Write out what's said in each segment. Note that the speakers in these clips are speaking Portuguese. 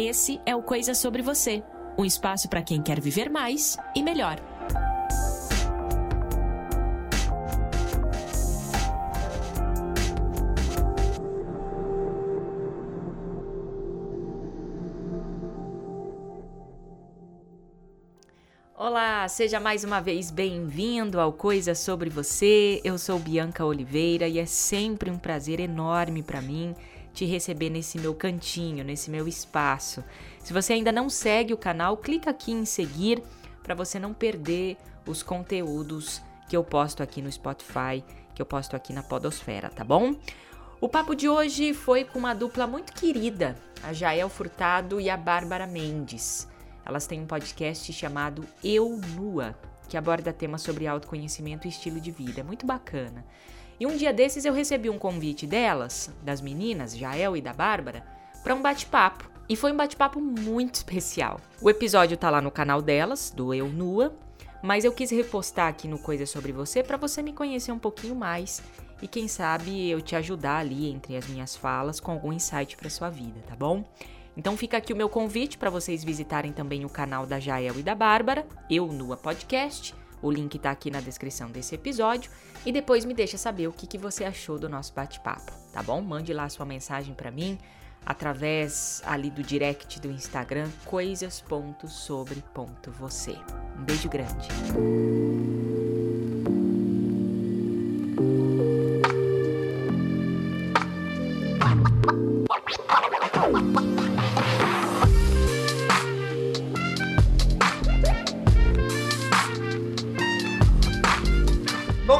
Esse é o Coisa Sobre Você um espaço para quem quer viver mais e melhor. Olá, seja mais uma vez bem-vindo ao Coisa Sobre Você. Eu sou Bianca Oliveira e é sempre um prazer enorme para mim te receber nesse meu cantinho, nesse meu espaço. Se você ainda não segue o canal, clica aqui em seguir para você não perder os conteúdos que eu posto aqui no Spotify, que eu posto aqui na Podosfera, tá bom? O papo de hoje foi com uma dupla muito querida, a Jael Furtado e a Bárbara Mendes. Elas têm um podcast chamado Eu Nua, que aborda temas sobre autoconhecimento e estilo de vida. É muito bacana. E um dia desses eu recebi um convite delas, das meninas, Jael e da Bárbara, para um bate-papo. E foi um bate-papo muito especial. O episódio tá lá no canal delas, do Eu Nua, mas eu quis repostar aqui no Coisa Sobre Você para você me conhecer um pouquinho mais e quem sabe eu te ajudar ali entre as minhas falas com algum insight para sua vida, tá bom? Então fica aqui o meu convite para vocês visitarem também o canal da Jael e da Bárbara, Eu Nua Podcast. O link está aqui na descrição desse episódio e depois me deixa saber o que, que você achou do nosso bate-papo, tá bom? Mande lá sua mensagem para mim através ali do direct do Instagram coisas.sobre.você. Um beijo grande.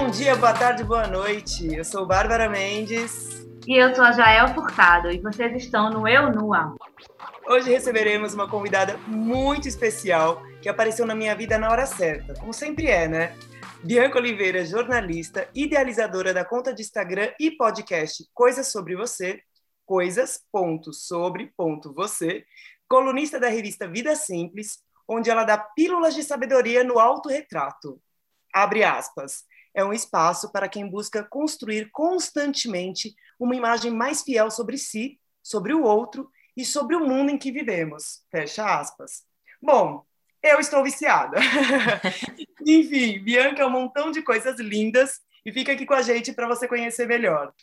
Bom dia, boa tarde, boa noite. Eu sou Bárbara Mendes. E eu sou a Jael Furtado. E vocês estão no Eu Nua. Hoje receberemos uma convidada muito especial que apareceu na minha vida na hora certa, como sempre é, né? Bianca Oliveira, jornalista, idealizadora da conta de Instagram e podcast Coisas Sobre Você, coisas.sobre.você, colunista da revista Vida Simples, onde ela dá pílulas de sabedoria no autorretrato. Abre aspas é um espaço para quem busca construir constantemente uma imagem mais fiel sobre si, sobre o outro e sobre o mundo em que vivemos. Fecha aspas. Bom, eu estou viciada. Enfim, Bianca é um montão de coisas lindas e fica aqui com a gente para você conhecer melhor.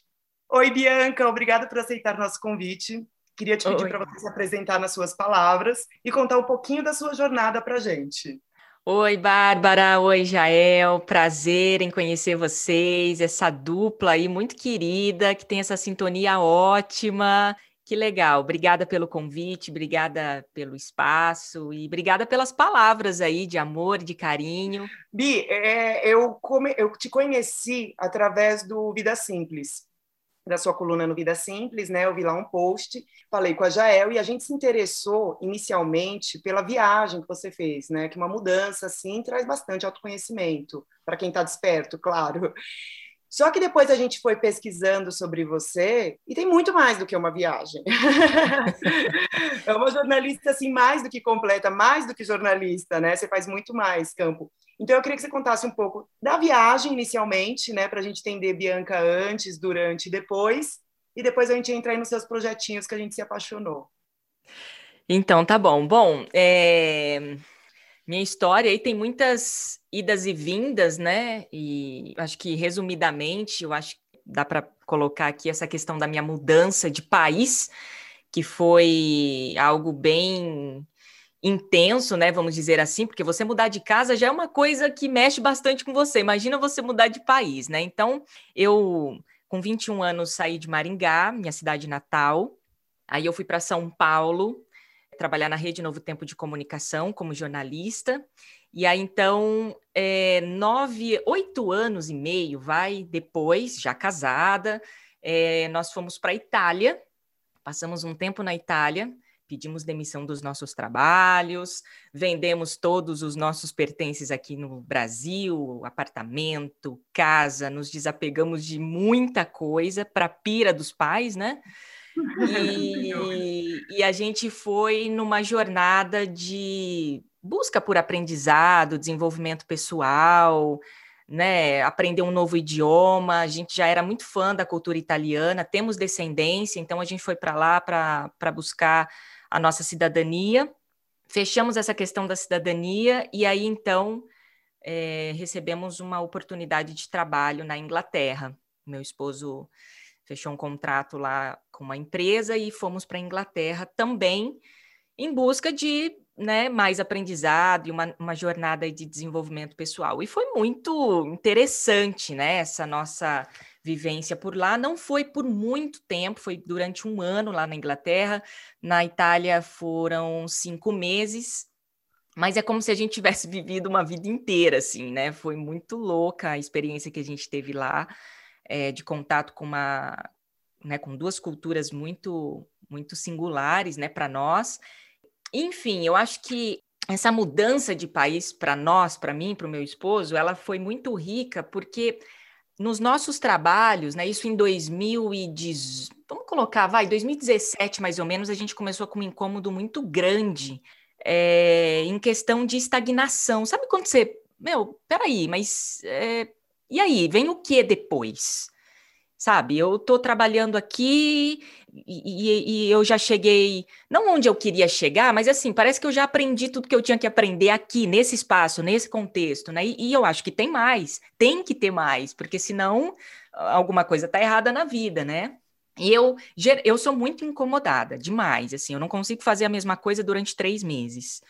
Oi, Bianca, obrigada por aceitar nosso convite. Queria te pedir para você se apresentar nas suas palavras e contar um pouquinho da sua jornada para a gente. Oi, Bárbara. Oi, Jael. Prazer em conhecer vocês, essa dupla aí muito querida, que tem essa sintonia ótima. Que legal. Obrigada pelo convite, obrigada pelo espaço e obrigada pelas palavras aí de amor, de carinho. Bi, é, eu, come, eu te conheci através do Vida Simples da sua coluna no Vida Simples, né? Eu vi lá um post, falei com a Jael e a gente se interessou inicialmente pela viagem que você fez, né? Que uma mudança assim traz bastante autoconhecimento para quem está desperto, claro. Só que depois a gente foi pesquisando sobre você e tem muito mais do que uma viagem. é uma jornalista assim mais do que completa, mais do que jornalista, né? Você faz muito mais campo. Então, eu queria que você contasse um pouco da viagem inicialmente, né, para a gente entender Bianca antes, durante e depois, e depois a gente entra aí nos seus projetinhos que a gente se apaixonou. Então, tá bom. Bom, é... minha história aí tem muitas idas e vindas, né? E acho que, resumidamente, eu acho que dá para colocar aqui essa questão da minha mudança de país, que foi algo bem intenso, né? Vamos dizer assim, porque você mudar de casa já é uma coisa que mexe bastante com você. Imagina você mudar de país, né? Então, eu, com 21 anos, saí de Maringá, minha cidade natal. Aí eu fui para São Paulo, trabalhar na Rede Novo Tempo de Comunicação como jornalista. E aí, então, é, nove, oito anos e meio, vai depois, já casada, é, nós fomos para a Itália, passamos um tempo na Itália pedimos demissão dos nossos trabalhos, vendemos todos os nossos pertences aqui no Brasil, apartamento, casa, nos desapegamos de muita coisa para pira dos pais, né? E, e a gente foi numa jornada de busca por aprendizado, desenvolvimento pessoal, né, aprender um novo idioma. A gente já era muito fã da cultura italiana, temos descendência, então a gente foi para lá para buscar a nossa cidadania, fechamos essa questão da cidadania e aí então é, recebemos uma oportunidade de trabalho na Inglaterra. Meu esposo fechou um contrato lá com uma empresa e fomos para a Inglaterra também em busca de né, mais aprendizado e uma, uma jornada de desenvolvimento pessoal. E foi muito interessante, né, essa nossa vivência por lá. Não foi por muito tempo, foi durante um ano lá na Inglaterra. Na Itália foram cinco meses, mas é como se a gente tivesse vivido uma vida inteira, assim, né? Foi muito louca a experiência que a gente teve lá, é, de contato com uma, né, com duas culturas muito, muito singulares, né, para nós. Enfim, eu acho que essa mudança de país para nós, para mim, para o meu esposo, ela foi muito rica porque nos nossos trabalhos, né, isso em 2010, vamos colocar, vai, 2017 mais ou menos, a gente começou com um incômodo muito grande é, em questão de estagnação. Sabe quando você, meu, peraí, mas é, e aí, vem o que depois? Sabe, eu estou trabalhando aqui e, e, e, eu já cheguei, não onde eu queria chegar, mas assim, parece que eu já aprendi tudo que eu tinha que aprender aqui, nesse espaço, nesse contexto, né? E, e eu acho que tem mais, tem que ter mais, porque senão alguma coisa está errada na vida, né? E eu, eu sou muito incomodada, demais, assim, eu não consigo fazer a mesma coisa durante três meses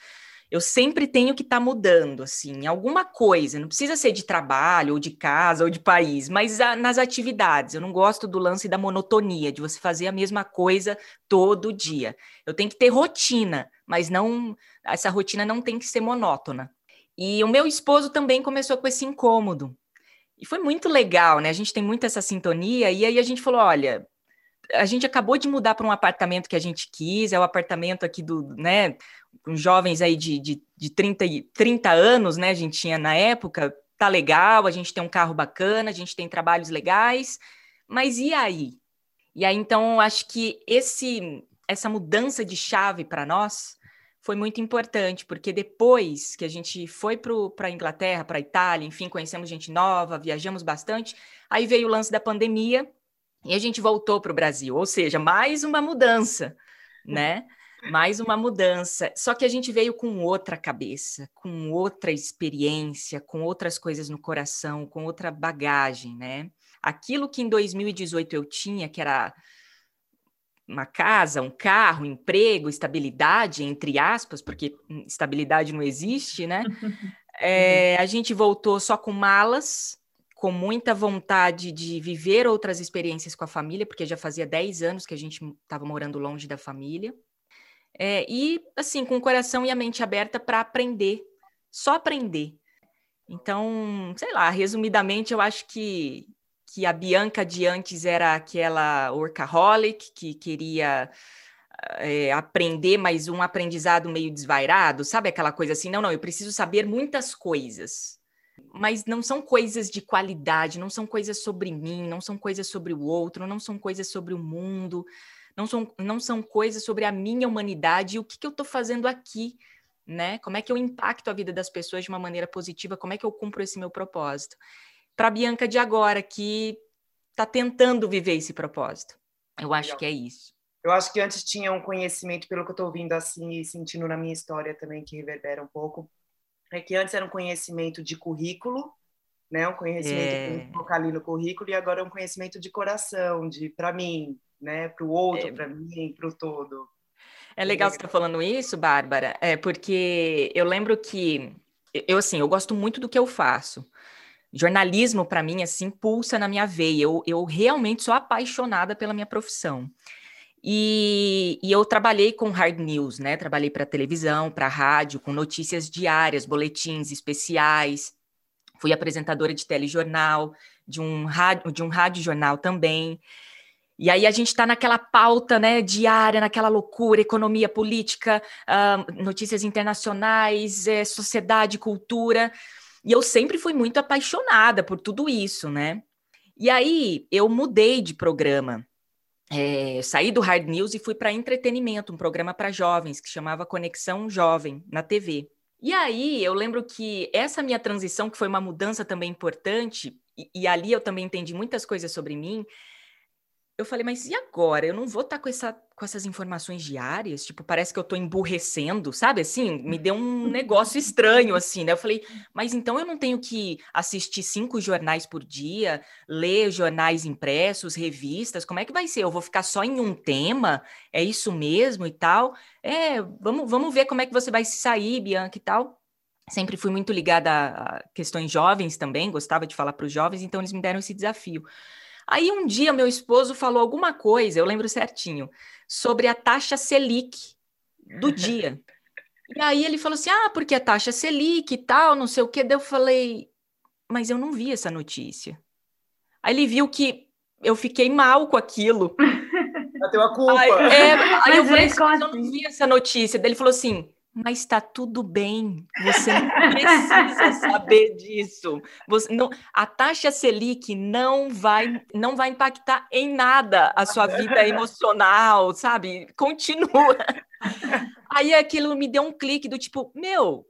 eu sempre tenho que estar tá mudando, assim, alguma coisa. Não precisa ser de trabalho, ou de casa, ou de país, mas a, nas atividades. Eu não gosto do lance da monotonia, de você fazer a mesma coisa todo dia. Eu tenho que ter rotina, mas não essa rotina não tem que ser monótona. E o meu esposo também começou com esse incômodo. E foi muito legal, né? A gente tem muito essa sintonia, e aí a gente falou: olha, a gente acabou de mudar para um apartamento que a gente quis, é o apartamento aqui do, né, com jovens aí de, de, de 30, 30 anos, né, a gente tinha na época, tá legal, a gente tem um carro bacana, a gente tem trabalhos legais, mas e aí? E aí, então, acho que esse, essa mudança de chave para nós foi muito importante, porque depois que a gente foi para a Inglaterra, para a Itália, enfim, conhecemos gente nova, viajamos bastante, aí veio o lance da pandemia, e a gente voltou para o Brasil, ou seja, mais uma mudança, né? Mais uma mudança. Só que a gente veio com outra cabeça, com outra experiência, com outras coisas no coração, com outra bagagem, né? Aquilo que em 2018 eu tinha, que era uma casa, um carro, emprego, estabilidade, entre aspas, porque estabilidade não existe, né? É, a gente voltou só com malas, com muita vontade de viver outras experiências com a família, porque já fazia 10 anos que a gente estava morando longe da família. É, e, assim, com o coração e a mente aberta para aprender, só aprender. Então, sei lá, resumidamente, eu acho que, que a Bianca de antes era aquela workaholic que queria é, aprender, mas um aprendizado meio desvairado, sabe aquela coisa assim? Não, não, eu preciso saber muitas coisas mas não são coisas de qualidade, não são coisas sobre mim, não são coisas sobre o outro, não são coisas sobre o mundo, não são, não são coisas sobre a minha humanidade e o que, que eu estou fazendo aqui, né? Como é que eu impacto a vida das pessoas de uma maneira positiva, como é que eu cumpro esse meu propósito. Para a Bianca de agora, que está tentando viver esse propósito. Eu acho Legal. que é isso. Eu acho que antes tinha um conhecimento, pelo que eu estou ouvindo assim e sentindo na minha história também, que reverbera um pouco, é que antes era um conhecimento de currículo, né? Um conhecimento é. colocar ali no currículo, e agora é um conhecimento de coração, de para mim, né? Para o outro, é. para mim, para o todo. É legal você estar tá falando isso, Bárbara, é porque eu lembro que eu assim, eu gosto muito do que eu faço. Jornalismo para mim assim pulsa na minha veia. Eu, eu realmente sou apaixonada pela minha profissão. E, e, eu trabalhei com hard news, né? Trabalhei para televisão, para rádio, com notícias diárias, boletins especiais. Fui apresentadora de telejornal, de um rádio, de um rádio jornal também. E aí a gente está naquela pauta né, diária, naquela loucura, economia, política, uh, notícias internacionais, é, sociedade, cultura. E eu sempre fui muito apaixonada por tudo isso, né? E aí eu mudei de programa é, saí do hard news e fui para entretenimento, um programa para jovens que chamava Conexão Jovem na TV. E aí eu lembro que essa minha transição, que foi uma mudança também importante, e, e ali eu também entendi muitas coisas sobre mim, eu falei, mas e agora? Eu não vou estar tá com, essa, com essas informações diárias? Tipo, parece que eu estou emburrecendo, sabe? Assim, me deu um negócio estranho, assim, né? Eu falei, mas então eu não tenho que assistir cinco jornais por dia, ler jornais impressos, revistas, como é que vai ser? Eu vou ficar só em um tema? É isso mesmo e tal? É, vamos, vamos ver como é que você vai se sair, Bianca e tal. Sempre fui muito ligada a questões jovens também, gostava de falar para os jovens, então eles me deram esse desafio. Aí um dia meu esposo falou alguma coisa, eu lembro certinho, sobre a taxa Selic do dia. E aí ele falou assim: ah, porque a taxa Selic e tal, não sei o quê. Daí eu falei, mas eu não vi essa notícia. Aí ele viu que eu fiquei mal com aquilo. Bateu a culpa. Aí, é, aí eu falei, assim, eu não assim? vi essa notícia. Daí ele falou assim: mas está tudo bem. Você não precisa saber disso. Você não, a taxa Selic não vai, não vai impactar em nada a sua vida emocional, sabe? Continua. Aí aquilo me deu um clique do tipo, meu,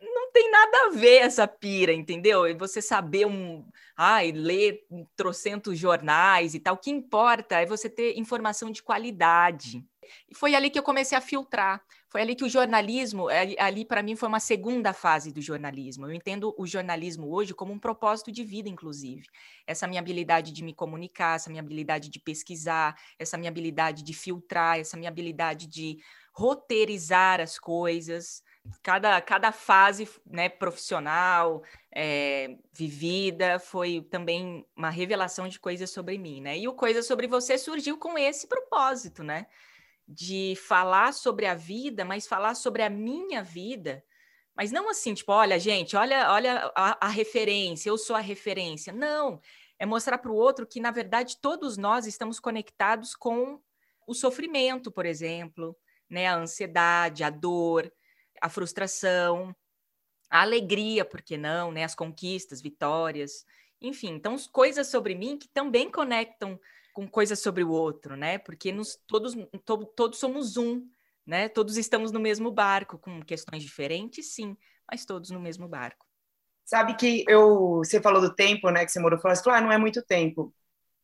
não tem nada a ver essa pira, entendeu? E você saber um, ai, ler trocentos jornais e tal. O que importa é você ter informação de qualidade. E foi ali que eu comecei a filtrar. Foi ali que o jornalismo, ali, ali para mim foi uma segunda fase do jornalismo. Eu entendo o jornalismo hoje como um propósito de vida, inclusive. Essa minha habilidade de me comunicar, essa minha habilidade de pesquisar, essa minha habilidade de filtrar, essa minha habilidade de roteirizar as coisas. Cada, cada fase né, profissional, é, vivida, foi também uma revelação de coisas sobre mim, né? E o Coisa Sobre Você surgiu com esse propósito, né? De falar sobre a vida, mas falar sobre a minha vida, mas não assim, tipo, olha, gente, olha, olha a, a referência, eu sou a referência. Não, é mostrar para o outro que, na verdade, todos nós estamos conectados com o sofrimento, por exemplo, né? A ansiedade, a dor, a frustração, a alegria, por que não, né? As conquistas, vitórias, enfim, então coisas sobre mim que também conectam com coisas sobre o outro, né? Porque nos, todos, to, todos somos um, né? Todos estamos no mesmo barco, com questões diferentes, sim, mas todos no mesmo barco. Sabe que eu, você falou do tempo, né? Que você morou fora, você falou, ah, não é muito tempo.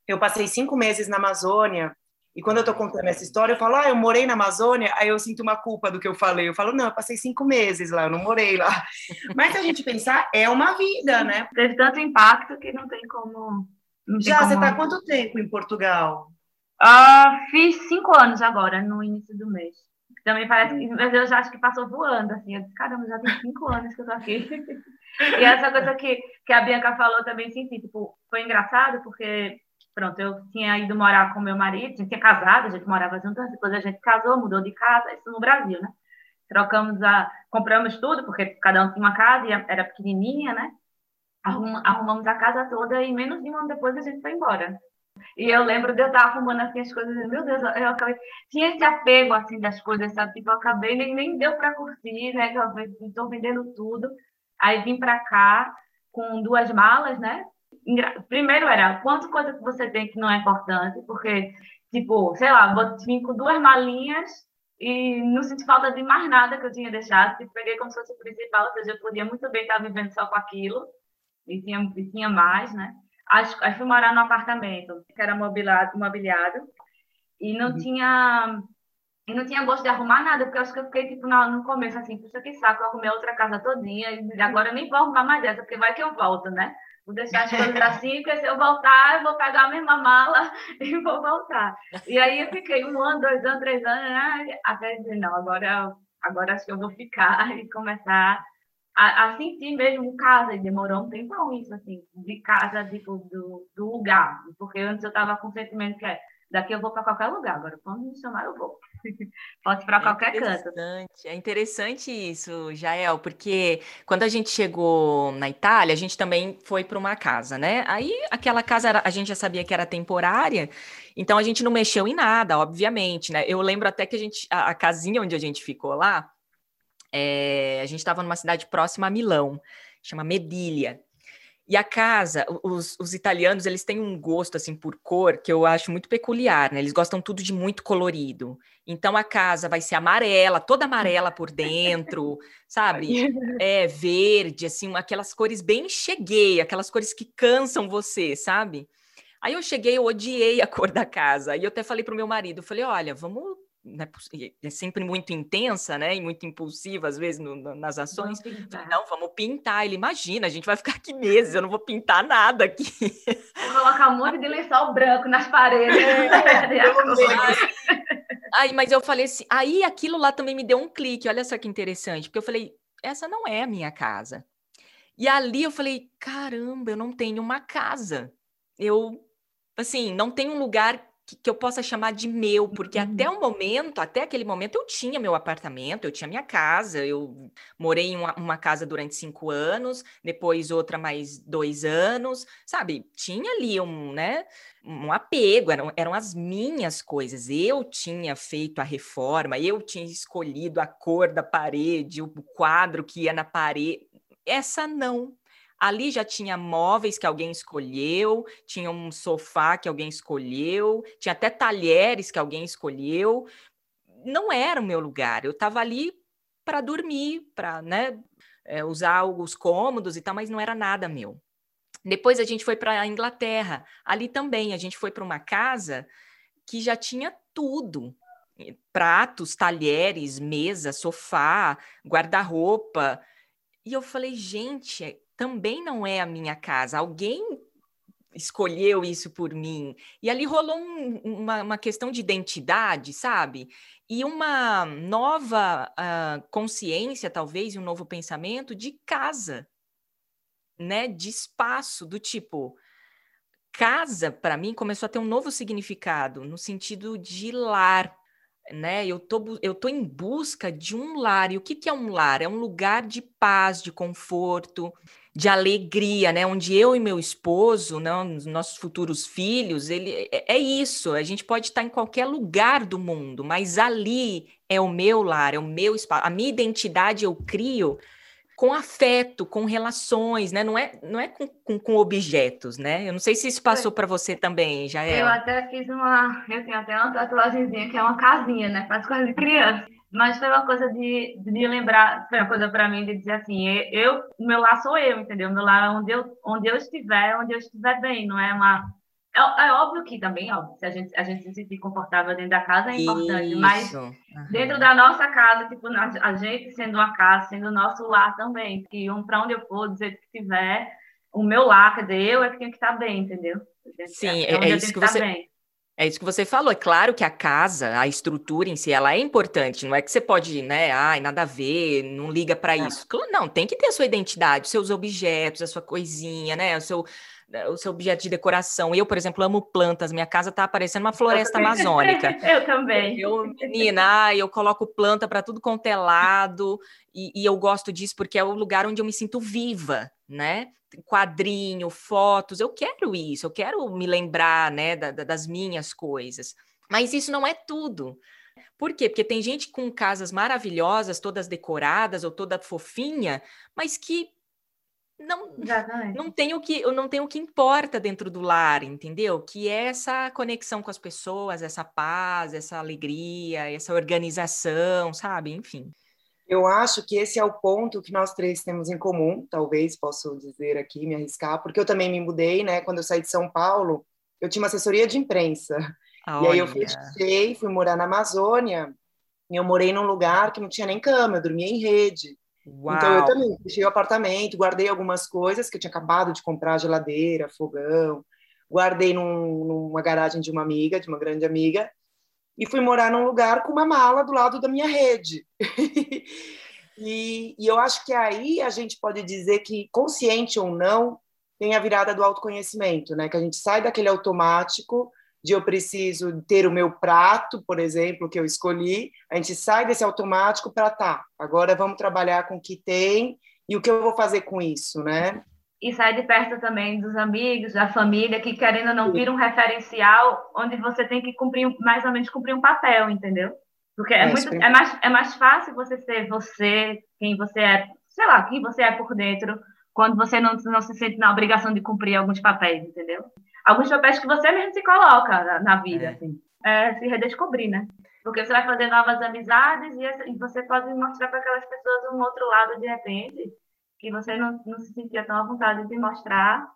Eu passei cinco meses na Amazônia e quando eu tô contando essa história, eu falo, ah, eu morei na Amazônia, aí eu sinto uma culpa do que eu falei. Eu falo, não, eu passei cinco meses lá, eu não morei lá. Mas se a gente pensar, é uma vida, né? Teve tanto impacto que não tem como já, como... você está quanto tempo em Portugal? Uh, fiz cinco anos agora, no início do mês. Também parece que, mas eu já acho que passou voando, assim. Eu disse, caramba, já tem cinco anos que eu tô aqui. e essa coisa que, que a Bianca falou também, sim, sim, tipo, foi engraçado, porque, pronto, eu tinha ido morar com meu marido, tinha casado, a gente morava junto, depois a gente casou, mudou de casa, isso no Brasil, né? Trocamos a. Compramos tudo, porque cada um tinha uma casa e era pequenininha, né? Arrumamos a casa toda e menos de um ano depois a gente foi embora. E eu lembro de eu estar arrumando assim as coisas, meu Deus, eu acabei, tinha esse apego assim das coisas, sabe? Tipo, eu acabei, nem, nem deu para curtir, né? Eu estou vendendo tudo. Aí vim para cá com duas malas, né? Primeiro era quantas coisas que você tem que não é importante, porque, tipo, sei lá, vim com duas malinhas e não senti falta de mais nada que eu tinha deixado. Tipo, peguei como se fosse o principal, ou seja, eu podia muito bem estar vivendo só com aquilo e tinha, e tinha mais, né? Aí, aí fui morar no apartamento, que era mobiliado, mobiliado e não uhum. tinha e não tinha gosto de arrumar nada, porque eu acho que eu fiquei tipo no, no começo assim, puxa que saco, eu arrumei outra casa todinha, e agora eu nem vou arrumar mais essa, porque vai que eu volto, né? Vou deixar as coisas assim, porque se eu voltar, eu vou pegar a mesma mala e vou voltar. E aí eu fiquei um ano, dois anos, três anos, né? até dizer, não, agora, agora acho que eu vou ficar e começar a, a sentir mesmo casa, e demorou um tempão isso, assim, de casa, tipo, do, do lugar, porque antes eu estava com o sentimento que é, daqui eu vou para qualquer lugar, agora quando me chamar eu vou. Pode ir para é qualquer canto. É interessante isso, Jael, porque quando a gente chegou na Itália, a gente também foi para uma casa, né? Aí aquela casa a gente já sabia que era temporária, então a gente não mexeu em nada, obviamente, né? Eu lembro até que a gente a, a casinha onde a gente ficou lá, é, a gente estava numa cidade próxima a Milão, chama Medilha. E a casa, os, os, italianos, eles têm um gosto, assim, por cor que eu acho muito peculiar, né? Eles gostam tudo de muito colorido. Então, a casa vai ser amarela, toda amarela por dentro, sabe? É, verde, assim, aquelas cores bem cheguei, aquelas cores que cansam você, sabe? Aí eu cheguei, eu odiei a cor da casa. E eu até falei pro meu marido, falei, olha, vamos né, é sempre muito intensa, né, e muito impulsiva às vezes no, no, nas ações. Vamos não, vamos pintar. Ele imagina, a gente vai ficar aqui meses, eu não vou pintar nada aqui. Vou colocar um monte de lençol branco nas paredes. É, aí, mas eu falei assim, aí aquilo lá também me deu um clique. Olha só que interessante, porque eu falei, essa não é a minha casa. E ali eu falei, caramba, eu não tenho uma casa. Eu, assim, não tenho um lugar que, eu possa chamar de meu, porque uhum. até o momento, até aquele momento, eu tinha meu apartamento, eu tinha minha casa, eu morei em uma, uma casa durante cinco anos, depois outra mais dois anos, sabe? Tinha ali um, né? um apego, eram, eram as minhas coisas. Eu tinha feito a reforma, eu tinha escolhido a cor da parede, o quadro que ia na parede. Essa não. Ali já tinha móveis que alguém escolheu, tinha um sofá que alguém escolheu, tinha até talheres que alguém escolheu. Não era o meu lugar. Eu estava ali para dormir, para né, é, usar os cômodos e tal, mas não era nada meu. Depois a gente foi para a Inglaterra. Ali também a gente foi para uma casa que já tinha tudo: pratos, talheres, mesa, sofá, guarda-roupa. E eu falei, gente, também não é a minha casa. Alguém escolheu isso por mim. E ali rolou um, uma, uma, questão de identidade, sabe? E uma nova uh, consciência, talvez, e um novo pensamento de casa, né? De espaço, do tipo. Casa, para mim, começou a ter um novo significado, no sentido de lar, né? Eu tô, eu tô em busca de um lar. E o que, que é um lar? É um lugar de paz, de conforto, de alegria, né? Onde eu e meu esposo, né, os nossos futuros filhos, ele é, é isso. A gente pode estar em qualquer lugar do mundo, mas ali é o meu lar, é o meu espaço. A minha identidade eu crio com afeto, com relações, né? Não é, não é com, com, com objetos, né? Eu não sei se isso passou para você também, já é. Eu até fiz uma, eu tenho até uma tatuagemzinha que é uma casinha, né? Faz coisa de criança. Mas foi uma coisa de, de lembrar, foi uma coisa para mim de dizer assim, eu, meu lar sou eu, entendeu? Meu lar é onde eu, onde eu estiver, onde eu estiver bem, não é uma... É, é óbvio que também, óbvio, se a gente, a gente se sentir confortável dentro da casa é importante, Isso. mas uhum. dentro da nossa casa, tipo, a gente sendo uma casa, sendo o nosso lar também, que um, para onde eu for, do jeito que estiver, o meu lar, quer dizer, eu é que tenho que estar bem, entendeu? Sim, é, é, é isso que você... Bem. É isso que você falou. É claro que a casa, a estrutura em si, ela é importante. Não é que você pode, né? Ai, nada a ver, não liga para é. isso. Não, tem que ter a sua identidade, os seus objetos, a sua coisinha, né? O seu, o seu objeto de decoração. Eu, por exemplo, amo plantas. Minha casa tá parecendo uma floresta amazônica. eu também. Eu, menina, eu coloco planta para tudo quanto é lado. E, e eu gosto disso porque é o lugar onde eu me sinto viva, né? quadrinho, fotos, eu quero isso, eu quero me lembrar, né, da, da, das minhas coisas. Mas isso não é tudo. Por quê? Porque tem gente com casas maravilhosas, todas decoradas ou toda fofinha, mas que não não tem o que não tem o que importa dentro do lar, entendeu? Que é essa conexão com as pessoas, essa paz, essa alegria, essa organização, sabe? Enfim. Eu acho que esse é o ponto que nós três temos em comum, talvez posso dizer aqui, me arriscar, porque eu também me mudei, né? Quando eu saí de São Paulo, eu tinha uma assessoria de imprensa. Olha. E aí eu fechei, fui morar na Amazônia, e eu morei num lugar que não tinha nem cama, eu dormia em rede. Uau. Então eu também fechei o apartamento, guardei algumas coisas que eu tinha acabado de comprar, geladeira, fogão, guardei num, numa garagem de uma amiga, de uma grande amiga, e fui morar num lugar com uma mala do lado da minha rede. e, e, eu acho que aí a gente pode dizer que, consciente ou não, tem a virada do autoconhecimento, né? Que a gente sai daquele automático de eu preciso ter o meu prato, por exemplo, que eu escolhi, a gente sai desse automático para tá, agora vamos trabalhar com o que tem e o que eu vou fazer com isso, né? e sai de perto também dos amigos, da família, que querendo ou não vira um referencial onde você tem que cumprir mais ou menos cumprir um papel, entendeu? Porque é, é muito, é mais, é mais fácil você ser você, quem você é, sei lá, quem você é por dentro, quando você não, não se sente na obrigação de cumprir alguns papéis, entendeu? Alguns papéis que você mesmo se coloca na, na vida, é. assim. É se redescobrir, né? Porque você vai fazer novas amizades e, e você pode mostrar para aquelas pessoas um outro lado de repente que você não, não se sentia tão à vontade de mostrar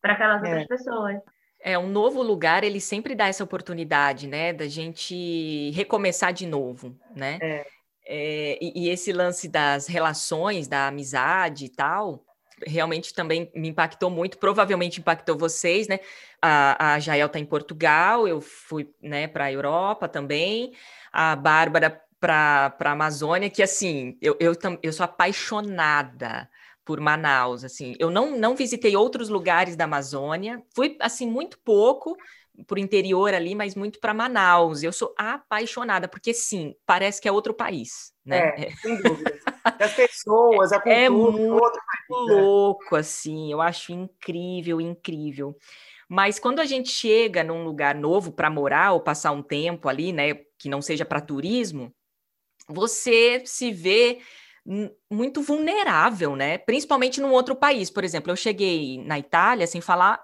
para aquelas é. outras pessoas. É, um novo lugar, ele sempre dá essa oportunidade, né, da gente recomeçar de novo, né? É. É, e, e, esse lance das relações, da amizade e tal, realmente também me impactou muito, provavelmente impactou vocês, né? A, a Jael está em Portugal, eu fui né, para a Europa também, a Bárbara para a Amazônia, que assim, eu, eu, eu sou apaixonada por Manaus, assim. Eu não, não visitei outros lugares da Amazônia, fui assim muito pouco por interior ali, mas muito para Manaus. Eu sou apaixonada, porque sim, parece que é outro país, né? É, sem dúvida. As pessoas, a é cultura, é muito né? louco, assim. Eu acho incrível, incrível. Mas quando a gente chega num lugar novo para morar ou passar um tempo ali, né, que não seja para turismo, você se vê muito vulnerável, né? Principalmente num outro país. Por exemplo, eu cheguei na Itália sem falar.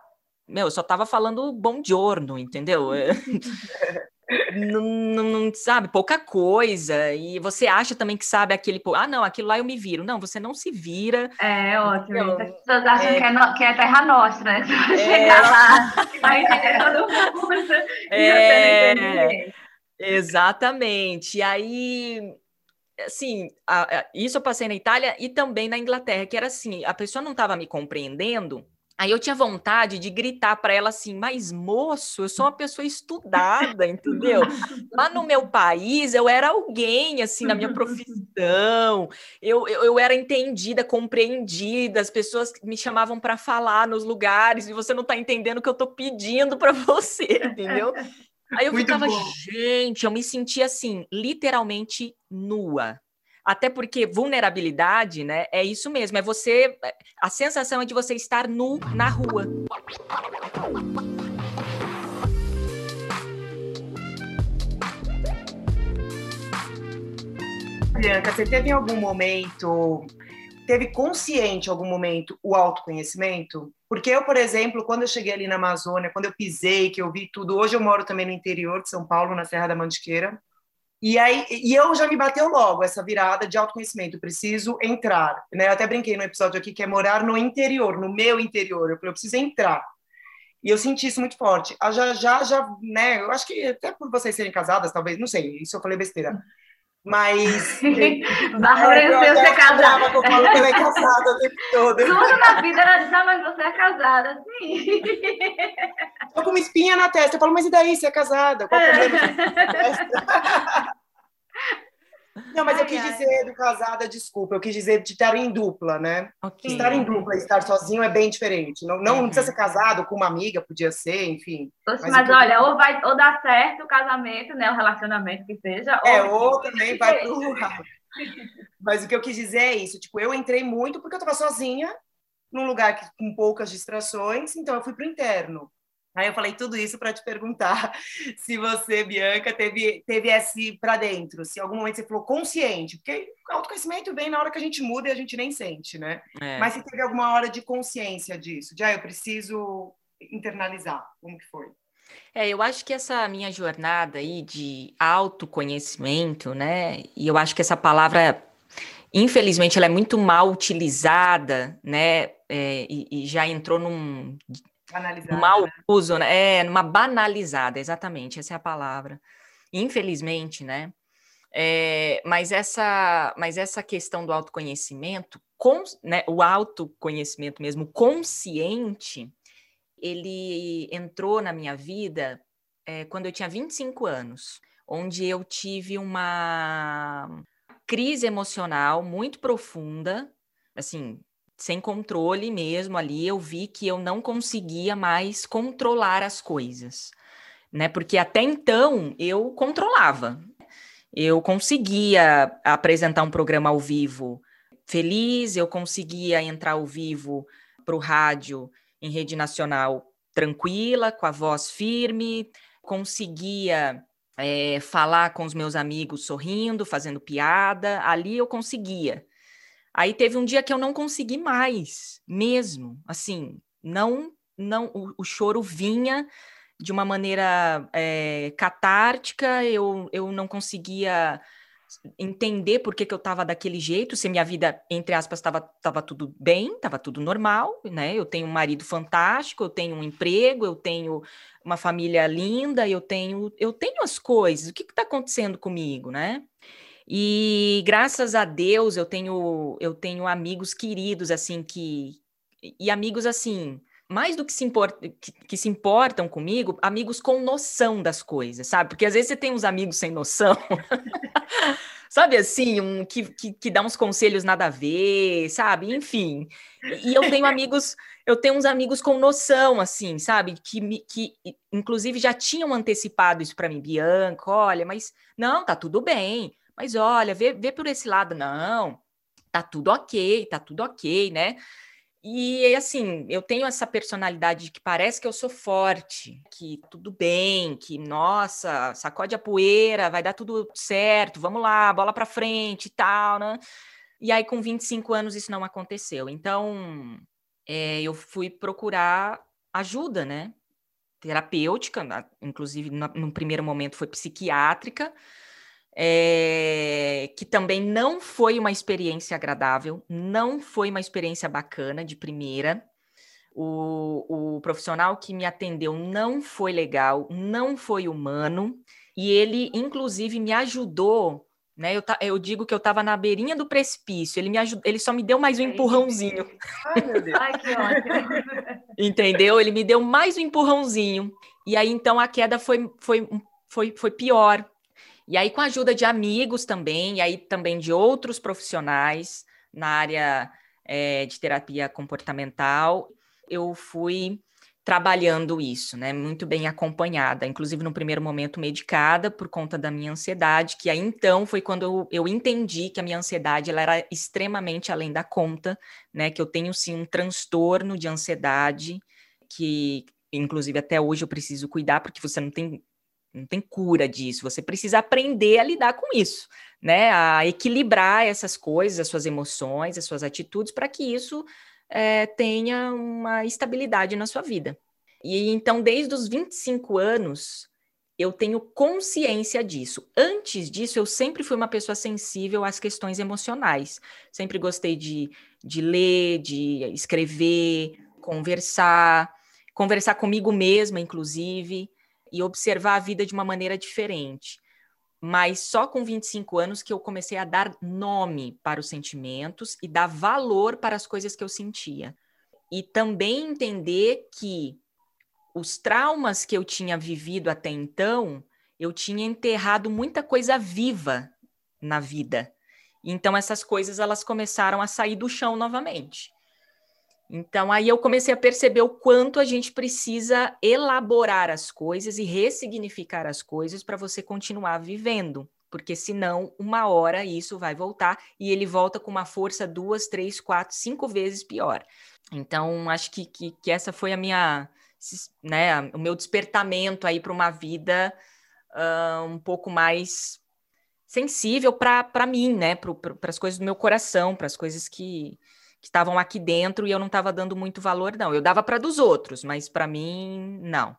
Meu, eu só tava falando bom giorno, entendeu? não, não, sabe, pouca coisa. E você acha também que sabe aquele. Ah, não, aquilo lá eu me viro. Não, você não se vira. É ótimo. Então, As pessoas acham é... Que, é no... que é terra nostra, né? Você vai é... chegar lá, vai entender todo mundo. É... Exatamente. E aí assim, a, a, isso eu passei na Itália e também na Inglaterra, que era assim, a pessoa não estava me compreendendo, aí eu tinha vontade de gritar para ela assim, mas moço, eu sou uma pessoa estudada, entendeu? Lá no meu país eu era alguém, assim, na minha profissão, eu, eu, eu era entendida, compreendida, as pessoas me chamavam para falar nos lugares e você não está entendendo o que eu estou pedindo para você, entendeu? Aí eu Muito ficava, bom. gente, eu me sentia assim, literalmente nua. Até porque vulnerabilidade, né, é isso mesmo, é você, a sensação é de você estar nu na rua. Bianca, você teve em algum momento, teve consciente em algum momento o autoconhecimento? Porque eu, por exemplo, quando eu cheguei ali na Amazônia, quando eu pisei, que eu vi tudo, hoje eu moro também no interior de São Paulo, na Serra da Mantiqueira, e aí e eu já me bateu logo essa virada de autoconhecimento, preciso entrar, né? Eu até brinquei no episódio aqui que é morar no interior, no meu interior, eu eu preciso entrar. E eu senti isso muito forte. A já já já, né, eu acho que até por vocês serem casadas, talvez, não sei, isso eu falei besteira. Mas. Barreira ser casada. Eu falo que ela é casada o tempo todo. Tudo na vida ela diz, ah, mas você é casada, sim. Tô com uma espinha na testa. Eu falo, mas e daí? Você é casada? Qual o problema? Não, mas ai, eu quis ai. dizer do casada, desculpa, eu quis dizer de estar em dupla, né? Okay. Estar em dupla e estar sozinho é bem diferente. Não, não, uhum. precisa ser casado com uma amiga, podia ser, enfim. Mas, mas olha, ou vai ou dá certo o casamento, né? O relacionamento que seja. É, ou, ou também vai pro Mas o que eu quis dizer é isso, tipo, eu entrei muito porque eu estava sozinha, num lugar que, com poucas distrações, então eu fui pro interno. Aí eu falei tudo isso para te perguntar se você, Bianca, teve, teve esse para dentro, se em algum momento você falou consciente, porque autoconhecimento vem na hora que a gente muda e a gente nem sente, né? É. Mas se teve alguma hora de consciência disso, de ah, eu preciso internalizar, como que foi? É, eu acho que essa minha jornada aí de autoconhecimento, né? E eu acho que essa palavra, infelizmente, ela é muito mal utilizada, né? É, e, e, já entrou num Banalizada. Mau né? uso, né? É, numa banalizada, exatamente, essa é a palavra. Infelizmente, né? É, mas, essa, mas essa questão do autoconhecimento, com, né, o autoconhecimento mesmo consciente, ele entrou na minha vida é, quando eu tinha 25 anos, onde eu tive uma crise emocional muito profunda, assim, sem controle mesmo ali, eu vi que eu não conseguia mais controlar as coisas, né? Porque até então eu controlava. Eu conseguia apresentar um programa ao vivo feliz, eu conseguia entrar ao vivo para o rádio em rede nacional tranquila, com a voz firme, conseguia é, falar com os meus amigos sorrindo, fazendo piada, ali eu conseguia. Aí teve um dia que eu não consegui mais, mesmo, assim, não, não, o, o choro vinha de uma maneira é, catártica, eu, eu não conseguia entender por que, que eu estava daquele jeito, se minha vida, entre aspas, estava tava tudo bem, estava tudo normal, né? Eu tenho um marido fantástico, eu tenho um emprego, eu tenho uma família linda, eu tenho, eu tenho as coisas, o que está acontecendo comigo, né? E graças a Deus eu tenho eu tenho amigos queridos assim que e amigos assim mais do que se, import, que, que, se importam comigo, amigos com noção das coisas, sabe? Porque às vezes você tem uns amigos sem noção, sabe assim, um que, que, que, dá uns conselhos nada a ver, sabe? Enfim. E eu tenho amigos, eu tenho uns amigos com noção, assim, sabe? Que, que inclusive já tinham antecipado isso para mim, Bianca, olha, mas não, tá tudo bem, mas olha, vê, vê por esse lado, não, tá tudo ok, tá tudo ok, né? E assim, eu tenho essa personalidade de que parece que eu sou forte, que tudo bem, que nossa, sacode a poeira, vai dar tudo certo, vamos lá, bola para frente e tal, né? E aí, com 25 anos, isso não aconteceu. Então, é, eu fui procurar ajuda, né? Terapêutica, inclusive no, no primeiro momento foi psiquiátrica, é, que também não foi uma experiência agradável, não foi uma experiência bacana de primeira. O, o profissional que me atendeu não foi legal, não foi humano, e ele, inclusive, me ajudou. Né, eu, eu digo que eu estava na beirinha do precipício. Ele me ajudou, ele só me deu mais um empurrãozinho. Ai, meu Deus. Ai, que ótimo. Entendeu? Ele me deu mais um empurrãozinho. E aí, então, a queda foi, foi, foi, foi pior. E aí, com a ajuda de amigos também, e aí também de outros profissionais na área é, de terapia comportamental, eu fui trabalhando isso, né? Muito bem acompanhada, inclusive no primeiro momento medicada por conta da minha ansiedade, que aí então foi quando eu, eu entendi que a minha ansiedade ela era extremamente além da conta, né? Que eu tenho sim um transtorno de ansiedade que inclusive até hoje eu preciso cuidar porque você não tem não tem cura disso. Você precisa aprender a lidar com isso, né? A equilibrar essas coisas, as suas emoções, as suas atitudes, para que isso é, tenha uma estabilidade na sua vida. E então, desde os 25 anos, eu tenho consciência disso. Antes disso, eu sempre fui uma pessoa sensível às questões emocionais. Sempre gostei de, de ler, de escrever, conversar, conversar comigo mesma, inclusive e observar a vida de uma maneira diferente. Mas só com 25 anos que eu comecei a dar nome para os sentimentos e dar valor para as coisas que eu sentia. E também entender que os traumas que eu tinha vivido até então, eu tinha enterrado muita coisa viva na vida. Então essas coisas elas começaram a sair do chão novamente. Então, aí eu comecei a perceber o quanto a gente precisa elaborar as coisas e ressignificar as coisas para você continuar vivendo, porque senão, uma hora isso vai voltar e ele volta com uma força duas, três, quatro, cinco vezes pior. Então, acho que, que, que essa foi a minha, né, o meu despertamento aí para uma vida uh, um pouco mais sensível para mim, né, para as coisas do meu coração, para as coisas que que estavam aqui dentro e eu não estava dando muito valor, não. Eu dava para dos outros, mas para mim, não.